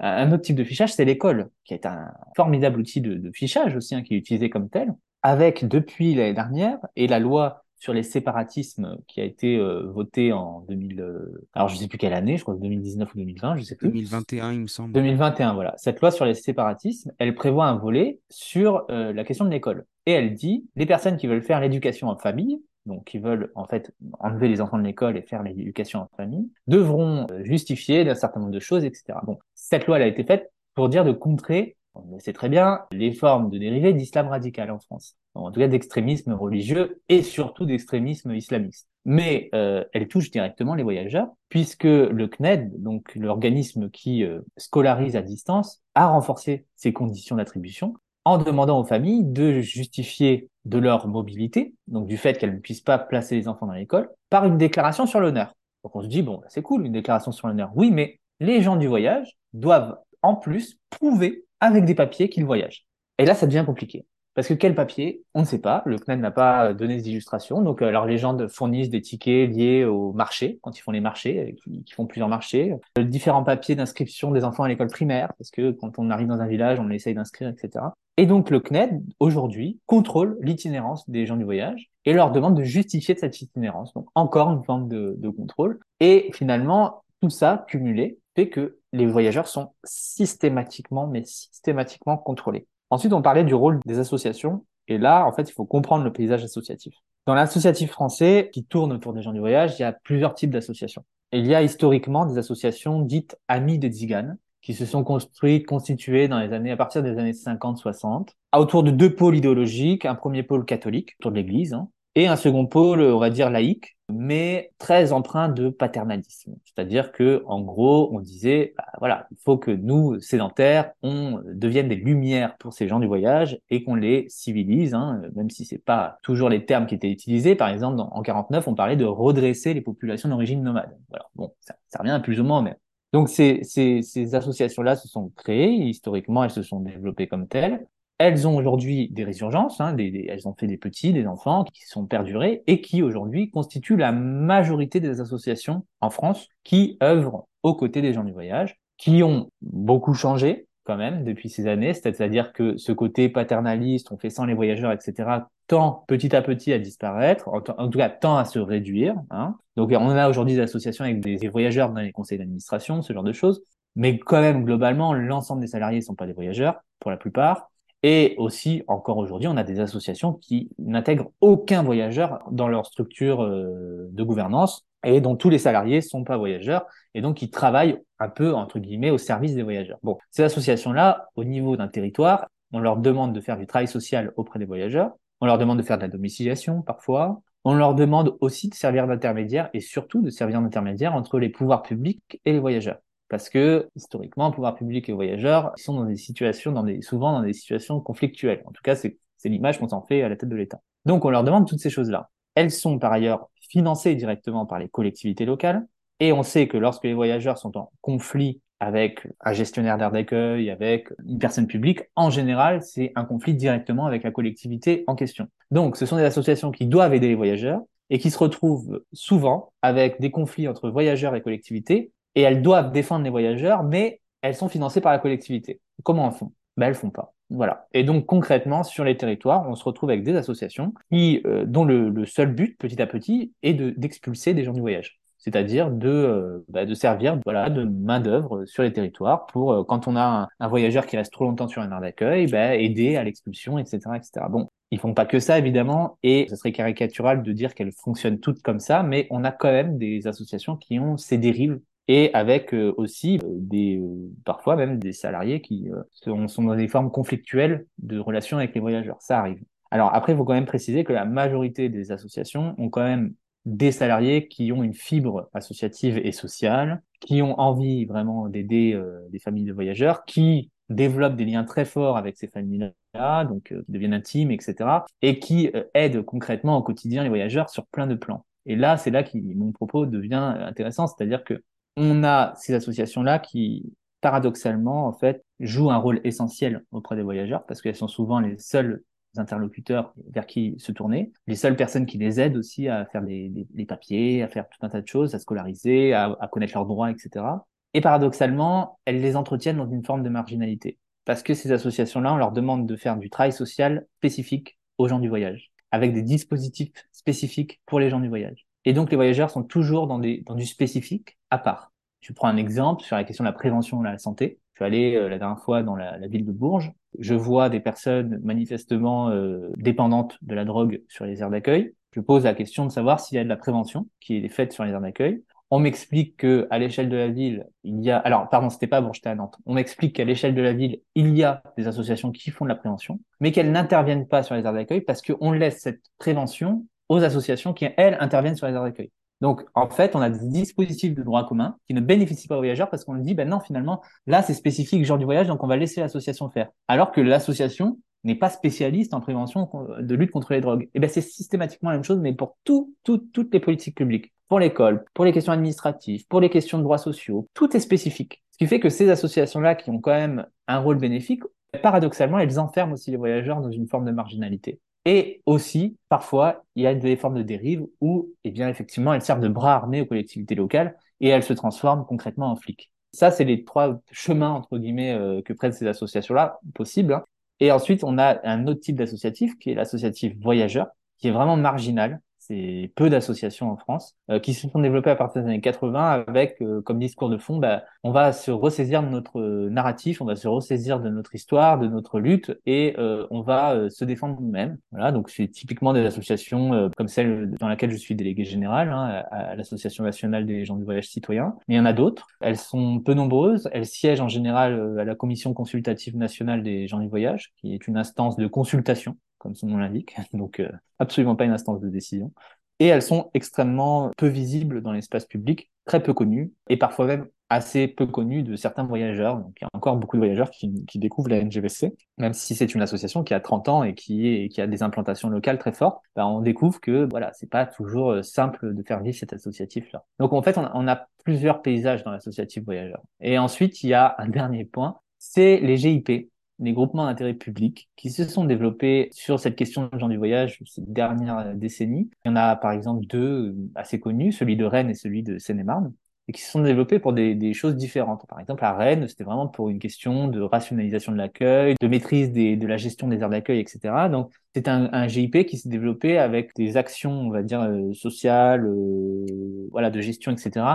Un autre type de fichage, c'est l'école, qui est un formidable outil de, fichage aussi, hein, qui est utilisé comme tel, avec depuis l'année dernière et la loi sur les séparatismes qui a été euh, votée en 2000, euh, alors je sais plus quelle année, je crois 2019 ou 2020, je sais plus. 2021, il me semble. 2021, voilà. Cette loi sur les séparatismes, elle prévoit un volet sur euh, la question de l'école. Et elle dit, les personnes qui veulent faire l'éducation en famille, donc qui veulent en fait enlever les enfants de l'école et faire l'éducation en famille, devront justifier d'un certain nombre de choses, etc. Bon, cette loi a été faite pour dire de contrer, on sait très bien, les formes de dérivés d'islam radical en France, en tout cas d'extrémisme religieux et surtout d'extrémisme islamiste. Mais euh, elle touche directement les voyageurs, puisque le CNED, donc l'organisme qui euh, scolarise à distance, a renforcé ses conditions d'attribution en demandant aux familles de justifier de leur mobilité, donc du fait qu'elles ne puissent pas placer les enfants dans l'école, par une déclaration sur l'honneur. Donc on se dit, bon, c'est cool, une déclaration sur l'honneur. Oui, mais les gens du voyage doivent en plus prouver avec des papiers qu'ils voyagent. Et là, ça devient compliqué. Parce que quel papier? On ne sait pas. Le CNED n'a pas donné d'illustration. Donc, euh, alors les gens fournissent des tickets liés au marché, quand ils font les marchés, euh, qui, font plusieurs marchés. Euh, différents papiers d'inscription des enfants à l'école primaire, parce que quand on arrive dans un village, on essaye d'inscrire, etc. Et donc, le CNED, aujourd'hui, contrôle l'itinérance des gens du voyage et leur demande de justifier de cette itinérance. Donc, encore une forme de contrôle. Et finalement, tout ça cumulé fait que les voyageurs sont systématiquement, mais systématiquement contrôlés. Ensuite, on parlait du rôle des associations. Et là, en fait, il faut comprendre le paysage associatif. Dans l'associatif français, qui tourne autour des gens du voyage, il y a plusieurs types d'associations. Il y a historiquement des associations dites amies des tziganes, qui se sont construites, constituées dans les années, à partir des années 50-60, autour de deux pôles idéologiques. Un premier pôle catholique, autour de l'église, hein, et un second pôle, on va dire laïque, mais très empreint de paternalisme. C'est-à-dire que, en gros, on disait, bah, voilà, il faut que nous, sédentaires, on devienne des lumières pour ces gens du voyage et qu'on les civilise, hein, même si c'est pas toujours les termes qui étaient utilisés. Par exemple, en 49, on parlait de redresser les populations d'origine nomade. Voilà. Bon, ça, ça revient plus ou moins mais Donc, ces, ces, ces associations-là se sont créées, historiquement, elles se sont développées comme telles. Elles ont aujourd'hui des résurgences, hein, des, elles ont fait des petits, des enfants qui sont perdurés et qui aujourd'hui constituent la majorité des associations en France qui œuvrent aux côtés des gens du voyage, qui ont beaucoup changé quand même depuis ces années, c'est-à-dire que ce côté paternaliste, on fait sans les voyageurs, etc., tend petit à petit à disparaître, en, tout cas tend à se réduire. Hein. Donc on a aujourd'hui des associations avec des, des voyageurs dans les conseils d'administration, ce genre de choses, mais quand même globalement, l'ensemble des salariés ne sont pas des voyageurs pour la plupart. Et aussi, encore aujourd'hui, on a des associations qui n'intègrent aucun voyageur dans leur structure euh, de gouvernance et dont tous les salariés sont pas voyageurs et donc qui travaillent un peu, entre guillemets, au service des voyageurs. Bon, ces associations-là, au niveau d'un territoire, on leur demande de faire du travail social auprès des voyageurs, on leur demande de faire de la domiciliation parfois, on leur demande aussi de servir d'intermédiaire et surtout de servir d'intermédiaire entre les pouvoirs publics et les voyageurs. Parce que historiquement, pouvoir public et voyageurs sont dans des situations, souvent dans des situations conflictuelles. En tout cas, c'est l'image qu'on s'en fait à la tête de l'État. Donc, on leur demande toutes ces choses-là. Elles sont par ailleurs financées directement par les collectivités locales. Et on sait que lorsque les voyageurs sont en conflit avec un gestionnaire d'air d'accueil, avec une personne publique, en général, c'est un conflit directement avec la collectivité en question. Donc, ce sont des associations qui doivent aider les voyageurs et qui se retrouvent souvent avec des conflits entre voyageurs et collectivités et elles doivent défendre les voyageurs, mais elles sont financées par la collectivité. Comment elles font? Ben, Elles font pas. Voilà. Et donc concrètement, sur les territoires, on se retrouve avec des associations qui, euh, dont le, seul but, petit à petit, est d'expulser des gens du voyage. C'est-à-dire de, euh, bah, de servir voilà, de main-d'œuvre sur les territoires pour, euh, quand on a un, voyageur qui reste trop longtemps sur un aire d'accueil, bah, aider à l'expulsion, etc., etc. Bon, ils font pas que ça, évidemment, et ce serait caricatural de dire qu'elles fonctionnent toutes comme ça, mais on a quand même des associations qui ont ces dérives et avec euh, aussi euh, des euh, parfois même des salariés qui sont, sont, dans des formes conflictuelles de relations avec les voyageurs. Ça arrive. Alors après, il faut quand même préciser que la majorité des associations ont quand même des salariés qui ont une fibre associative et sociale, qui ont envie vraiment d'aider des familles de voyageurs, qui développent des liens très forts avec ces familles-là, donc qui deviennent intimes, etc., et qui aident concrètement au quotidien les voyageurs sur plein de plans. Et là, c'est là que mon propos devient intéressant, c'est-à-dire que on a ces associations-là qui, paradoxalement, en fait, jouent un rôle essentiel auprès des voyageurs parce qu'elles sont souvent les seuls interlocuteurs vers qui se tourner, les seules personnes qui les aident aussi à faire des, papiers, à faire tout un tas de choses, à scolariser, à, à connaître leurs droits, etc. Et paradoxalement, elles les entretiennent dans une forme de marginalité. Parce que ces associations-là, on leur demande de faire du travail social spécifique aux gens du voyage, avec des dispositifs spécifiques pour les gens du voyage. Et donc, les voyageurs sont toujours dans, des, dans du spécifique à part. Je prends un exemple sur la question de la prévention de la santé. Je suis allé euh, la dernière fois dans la, ville de Bourges. Je vois des personnes manifestement euh, dépendantes de la drogue sur les aires d'accueil. Je pose la question de savoir s'il y a de la prévention qui est faite sur les aires d'accueil. On m'explique que à l'échelle de la ville, il y a alors pardon, c'était pas Bourges, à Nantes. On m'explique qu'à l'échelle de la ville, il y a des associations qui font de la prévention, mais qu'elles n'interviennent pas sur les aires d'accueil parce qu'on laisse cette prévention aux associations qui, elles, interviennent sur les aires d'accueil. Donc, en fait, on a des dispositifs de droit commun qui ne bénéficient pas aux voyageurs parce qu'on dit, ben non, finalement, là, c'est spécifique genre du voyage, donc on va laisser l'association faire. Alors que l'association n'est pas spécialiste en prévention de lutte contre les drogues. Et eh ben, c'est systématiquement la même chose, mais pour tout, toutes les politiques publiques. Pour l'école, pour les questions administratives, pour les questions de droits sociaux, tout est spécifique. Ce qui fait que ces associations-là, qui ont quand même un rôle bénéfique, paradoxalement, elles enferment aussi les voyageurs dans une forme de marginalité. Et aussi, parfois, il y a des formes de dérive où, eh bien, effectivement, elles servent de bras armés aux collectivités locales et elles se transforment concrètement en flics. Ça, c'est les trois chemins, entre guillemets, euh, que prennent ces associations-là, possibles. Hein. Et ensuite, on a un autre type d'associatif qui est l'associatif voyageur, qui est vraiment marginal, c'est peu d'associations en France euh, qui se sont développées à partir des années 80 avec euh, comme discours de fond, bah, on va se ressaisir de notre narratif, on va se ressaisir de notre histoire, de notre lutte et euh, on va se défendre nous-mêmes. Voilà, donc c'est typiquement des associations comme celle dans laquelle je suis délégué général, hein, à, l'association nationale des gens du voyage citoyen. Mais il y en a d'autres. Elles sont peu nombreuses. Elles siègent en général à la commission consultative nationale des gens du voyage, qui est une instance de consultation comme son nom l'indique, donc euh, absolument pas une instance de décision. Et elles sont extrêmement peu visibles dans l'espace public, très peu connues, et parfois même assez peu connues de certains voyageurs. Donc il y a encore beaucoup de voyageurs qui, découvrent la NGVC, même si c'est une association qui a 30 ans et qui, a des implantations locales très fortes, ben, on découvre que voilà, c'est pas toujours euh, simple de faire vivre cet associatif-là. Donc en fait, on a plusieurs paysages dans l'associatif voyageur. Et ensuite, il y a un dernier point, c'est les GIP, les groupements d'intérêt public qui se sont développés sur cette question de gens du voyage ces dernières décennies. Il y en a par exemple deux euh, assez connus, celui de Rennes et celui de Seine-et-Marne, et qui se sont développés pour des, choses différentes. Par exemple, à Rennes, c'était vraiment pour une question de rationalisation de l'accueil, de maîtrise de la gestion des aires d'accueil, etc. Donc, c'est un, un, GIP qui s'est développé avec des actions, on va dire, euh, sociales, euh, voilà, de gestion, etc.,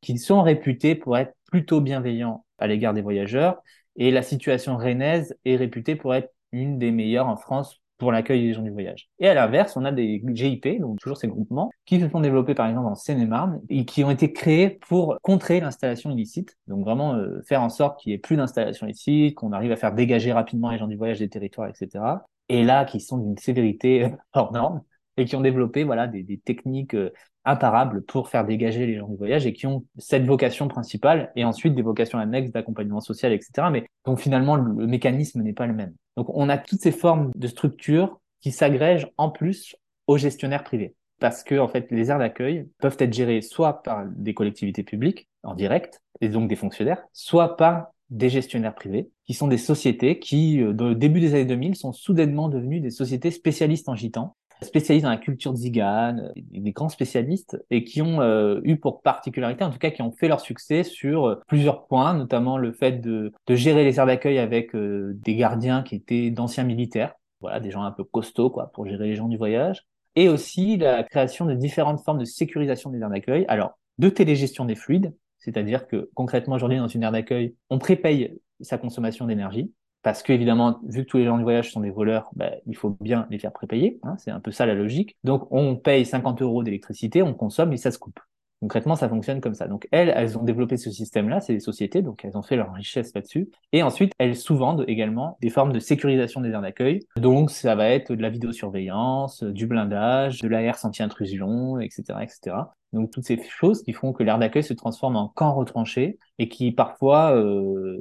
qui sont réputés pour être plutôt bienveillants à l'égard des voyageurs et la situation rennaise est réputée pour être une des meilleures en France pour l'accueil des gens du voyage. Et à l'inverse, on a des GIP, donc toujours ces groupements, qui se sont développés par exemple en Seine-et-Marne et qui ont été créés pour contrer l'installation illicite. Donc vraiment euh, faire en sorte qu'il n'y ait plus d'installation illicite, qu'on arrive à faire dégager rapidement les gens du voyage des territoires, etc. Et là, qui sont d'une sévérité hors norme et qui ont développé voilà des, techniques euh, imparables pour faire dégager les gens du voyage et qui ont cette vocation principale et ensuite des vocations annexes d'accompagnement social, etc. Mais donc finalement, le, mécanisme n'est pas le même. Donc on a toutes ces formes de structures qui s'agrègent en plus aux gestionnaires privés. Parce que, en fait, les aires d'accueil peuvent être gérées soit par des collectivités publiques en direct, et donc des fonctionnaires, soit par des gestionnaires privés, qui sont des sociétés qui, euh, au début des années 2000, sont soudainement devenues des sociétés spécialistes en gitan spécialistes dans la culture zigane, des grands spécialistes, et qui ont euh, eu pour particularité, en tout cas qui ont fait leur succès sur euh, plusieurs points, notamment le fait de, de gérer les aires d'accueil avec euh, des gardiens qui étaient d'anciens militaires, voilà, des gens un peu costauds quoi, pour gérer les gens du voyage, et aussi la création de différentes formes de sécurisation des aires d'accueil. Alors, de télégestion des fluides, c'est-à-dire que concrètement aujourd'hui dans une aire d'accueil, on prépaye sa consommation d'énergie parce que évidemment, vu que tous les gens du voyage sont des voleurs, bah, il faut bien les faire prépayer. Hein, c'est un peu ça la logique. Donc, on paye 50 euros d'électricité, on consomme et ça se coupe. Concrètement, ça fonctionne comme ça. Donc, elles, elles ont développé ce système-là, c'est des sociétés, donc elles ont fait leur richesse là-dessus. Et ensuite, elles sous-vendent également des formes de sécurisation des aires d'accueil. Donc, ça va être de la vidéosurveillance, du blindage, de l'AR anti-intrusion, etc., etc. Donc toutes ces choses qui font que l'aire d'accueil se transforme en camp retranché et qui parfois euh,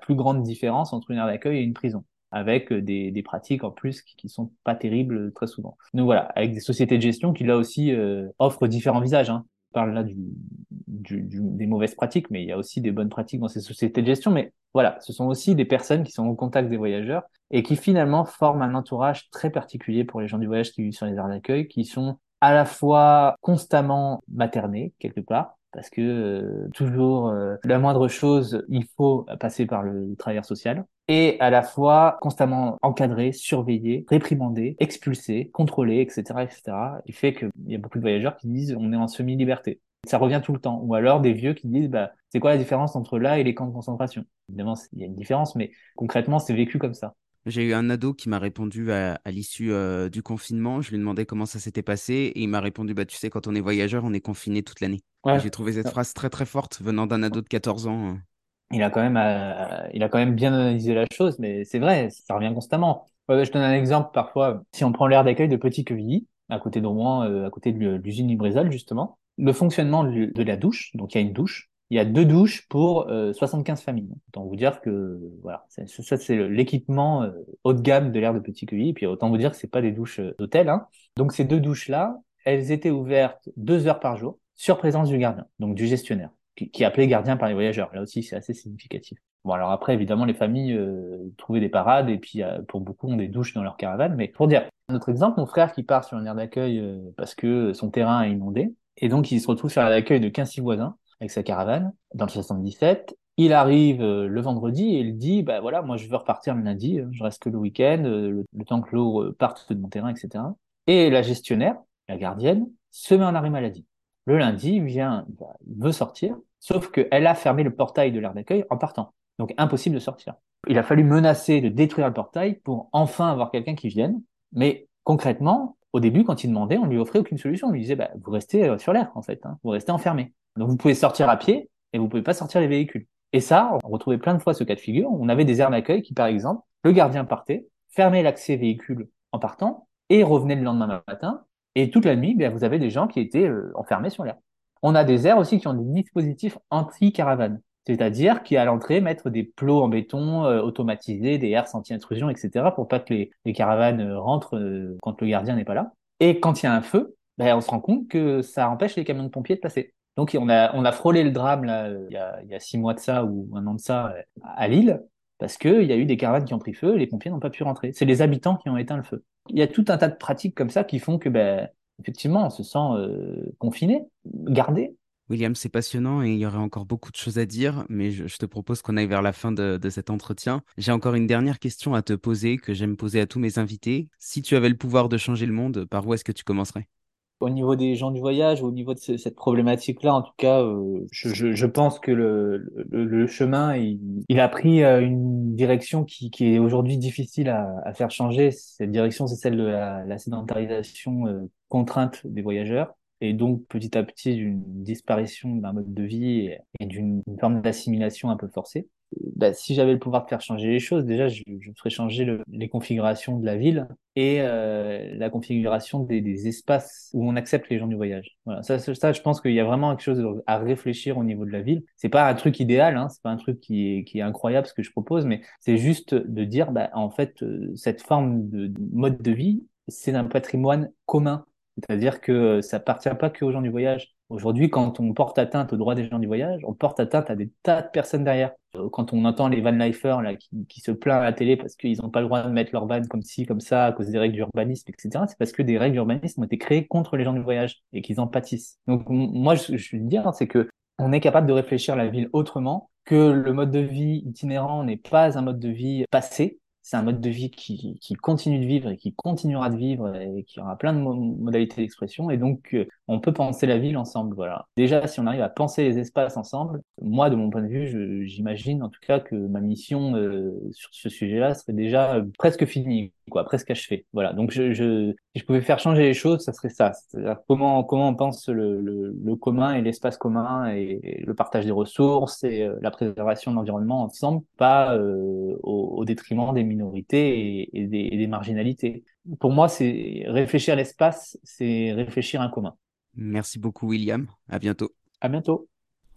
plus grande différence entre une aire d'accueil et une prison avec des, des pratiques en plus qui, qui sont pas terribles très souvent. Donc voilà, avec des sociétés de gestion qui là aussi euh, offrent différents visages. Hein. Parle là des mauvaises pratiques, mais il y a aussi des bonnes pratiques dans ces sociétés de gestion. Mais voilà, ce sont aussi des personnes qui sont au contact des voyageurs et qui finalement forment un entourage très particulier pour les gens du voyage qui vivent sur les aires d'accueil, qui sont à la fois constamment materné quelque part parce que euh, toujours euh, la moindre chose, il faut passer par le travailleur social et à la fois constamment encadré, surveillé, réprimandé, expulsé, contrôlé, etc., etc. Il fait qu'il y a beaucoup de voyageurs qui disent on est en semi-liberté. Ça revient tout le temps. Ou alors des vieux qui disent bah c'est quoi la différence entre là et les camps de concentration? Évidemment, il y a une différence, mais concrètement, c'est vécu comme ça. J'ai eu un ado qui m'a répondu à, l'issue euh, du confinement. Je lui ai demandé comment ça s'était passé et il m'a répondu bah, Tu sais, quand on est voyageur, on est confiné toute l'année. J'ai trouvé cette phrase très très forte venant d'un ado de 14 ans. Il a quand même, euh, il a quand même bien analysé la chose, mais c'est vrai, ça revient constamment. je donne un exemple parfois. Si on prend l'aire d'accueil de Petit Quevilly, à côté de Rouen, euh, à côté de l'usine Librézol, justement, le fonctionnement de la douche, donc il y a une douche, il y a deux douches pour 75 euh, familles. Autant vous dire que voilà, ça c'est l'équipement euh, haut de gamme de l'air de Petit Cueilly. Et puis autant vous dire que c'est pas des douches euh, d'hôtel. Hein. Donc ces deux douches là, elles étaient ouvertes deux heures par jour sur présence du gardien, donc du gestionnaire, qui, est appelé gardien par les voyageurs. Là aussi c'est assez significatif. Bon alors après évidemment les familles trouvaient des parades et puis pour beaucoup ont des douches dans leur caravane. Mais pour dire un autre exemple, mon frère qui part sur une aire d'accueil parce que son terrain est inondé et donc il se retrouve sur l'accueil de 15 voisins avec sa caravane dans le 77. Il arrive euh, le vendredi et il dit bah voilà moi je veux repartir le lundi, euh, je reste que le week-end, euh, le, temps que l'eau parte de mon terrain, etc. Et la gestionnaire, la gardienne, se met en arrêt maladie. Le lundi, il vient, il veut sortir, sauf qu'elle a fermé le portail de l'aire d'accueil en partant. Donc impossible de sortir. Il a fallu menacer de détruire le portail pour enfin avoir quelqu'un qui vienne. Mais concrètement, au début, quand il demandait, on lui offrait aucune solution. On lui disait, bah, vous restez sur l'air, en fait. Hein. Vous restez enfermé. Donc vous pouvez sortir à pied et vous pouvez pas sortir les véhicules. Et ça, on retrouvait plein de fois ce cas de figure. On avait des aires d'accueil qui, par exemple, le gardien partait, fermait l'accès véhicule en partant et revenait le lendemain matin. Et toute la nuit, bien, vous avez des gens qui étaient euh, enfermés sur l'air. On a des aires aussi qui ont des dispositifs anti-caravane. C'est-à-dire qui, à l'entrée, mettre des plots en béton euh, automatisés, des airs anti-intrusion, etc., pour pas que les, caravanes euh, rentrent quand le gardien n'est pas là. Et quand il y a un feu, ben, on se rend compte que ça empêche les camions de pompiers de passer. Donc on a, on a frôlé le drame là, il, y a, il y a six mois de ça ou un an de ça à Lille, parce qu'il y a eu des caravanes qui ont pris feu et les pompiers n'ont pas pu rentrer. C'est les habitants qui ont éteint le feu. Il y a tout un tas de pratiques comme ça qui font que, ben, effectivement, on se sent euh, confiné, gardé. William, c'est passionnant et il y aurait encore beaucoup de choses à dire, mais je, te propose qu'on aille vers la fin de, de cet entretien. J'ai encore une dernière question à te poser que j'aime poser à tous mes invités. Si tu avais le pouvoir de changer le monde, par où est-ce que tu commencerais? Au niveau des gens du voyage, au niveau de cette problématique-là, en tout cas, euh, je, pense que le, chemin, il, a pris euh, une direction qui, est aujourd'hui difficile à, faire changer. Cette direction, c'est celle de la, la sédentarisation euh, contrainte des voyageurs et donc petit à petit d'une disparition d'un mode de vie et d'une forme d'assimilation un peu forcée bah, si j'avais le pouvoir de faire changer les choses, déjà, je, ferais changer le, les configurations de la ville et euh, la configuration des, espaces où on accepte les gens du voyage. Voilà, ça, je pense qu'il y a vraiment quelque chose à réfléchir au niveau de la ville. C'est pas un truc idéal, hein, c'est pas un truc qui est, incroyable ce que je propose, mais c'est juste de dire, bah, en fait, euh, cette forme de mode de vie, c'est un patrimoine commun. C'est-à-dire que ça appartient pas que aux gens du voyage. Aujourd'hui, quand on porte atteinte aux droits des gens du voyage, on porte atteinte à des tas de personnes derrière. Euh, quand on entend les van lifers là, qui, se plaignent à la télé parce qu'ils n'ont pas le droit de mettre leur van comme ci, comme ça, à cause des règles d'urbanisme, etc., c'est parce que des règles d'urbanisme ont été créées contre les gens du voyage et qu'ils en pâtissent. Donc moi, je, je veux dire, c'est que on est capable de réfléchir la ville autrement, que le mode de vie itinérant n'est pas un mode de vie passé, c'est un mode de vie qui, continue de vivre et qui continuera de vivre et qui aura plein de modalités d'expression. Et donc, euh, on peut penser la ville ensemble. Voilà. Déjà, si on arrive à penser les espaces ensemble, moi, de mon point de vue, j'imagine en tout cas que ma mission euh, sur ce sujet-là serait déjà euh, presque finie, quoi, presque achevée. Voilà. Donc, je, si je pouvais faire changer les choses, ça serait ça. Comment, comment on pense le, commun et l'espace commun et, le partage des ressources et la préservation de l'environnement ensemble, pas au, détriment des minorités et, des, marginalités. Pour moi, c'est réfléchir l'espace, c'est réfléchir un commun. Merci beaucoup, William. À bientôt. À bientôt.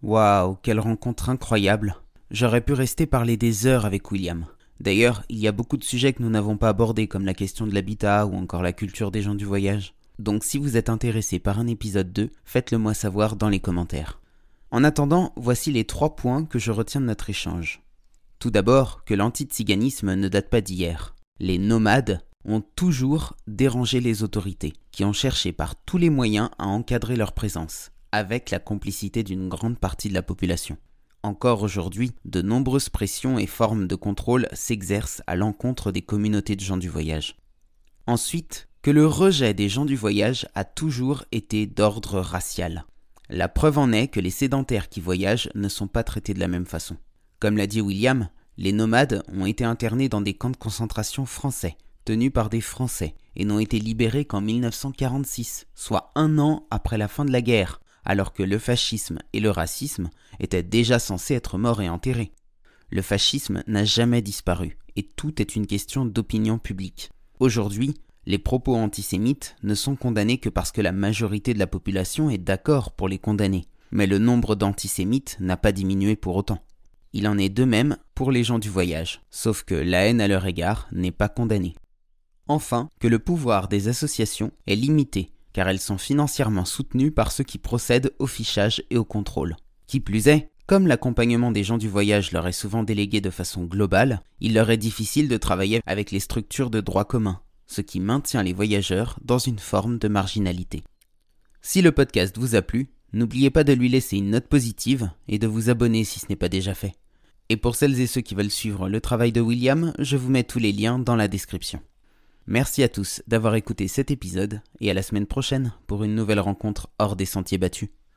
Waouh, quelle rencontre incroyable. J'aurais pu rester parler des heures avec William. D'ailleurs, il y a beaucoup de sujets que nous n'avons pas abordés, comme la question de l'habitat ou encore la culture des gens du voyage. Donc si vous êtes intéressé par un épisode 2, faites-le moi savoir dans les commentaires. En attendant, voici les trois points que je retiens de notre échange. Tout d'abord que l'anti-tsiganisme ne date pas d'hier. Les nomades ont toujours dérangé les autorités, qui ont cherché par tous les moyens à encadrer leur présence, avec la complicité d'une grande partie de la population. Encore aujourd'hui, de nombreuses pressions et formes de contrôle s'exercent à l'encontre des communautés de gens du voyage. Ensuite, que le rejet des gens du voyage a toujours été d'ordre racial. La preuve en est que les sédentaires qui voyagent ne sont pas traités de la même façon. Comme l'a dit William, les nomades ont été internés dans des camps de concentration français, tenus par des Français, et n'ont été libérés qu'en 1946, soit un an après la fin de la guerre, alors que le fascisme et le racisme étaient déjà censés être morts et enterrés. Le fascisme n'a jamais disparu, et tout est une question d'opinion publique. Aujourd'hui, les propos antisémites ne sont condamnés que parce que la majorité de la population est d'accord pour les condamner, mais le nombre d'antisémites n'a pas diminué pour autant. Il en est de même pour les gens du voyage, sauf que la haine à leur égard n'est pas condamnée. Enfin, que le pouvoir des associations est limité, car elles sont financièrement soutenues par ceux qui procèdent au fichage et au contrôle. Qui plus est, comme l'accompagnement des gens du voyage leur est souvent délégué de façon globale, il leur est difficile de travailler avec les structures de droit commun, ce qui maintient les voyageurs dans une forme de marginalité. Si le podcast vous a plu, n'oubliez pas de lui laisser une note positive et de vous abonner si ce n'est pas déjà fait. Et pour celles et ceux qui veulent suivre le travail de William, je vous mets tous les liens dans la description. Merci à tous d'avoir écouté cet épisode et à la semaine prochaine pour une nouvelle rencontre hors des sentiers battus.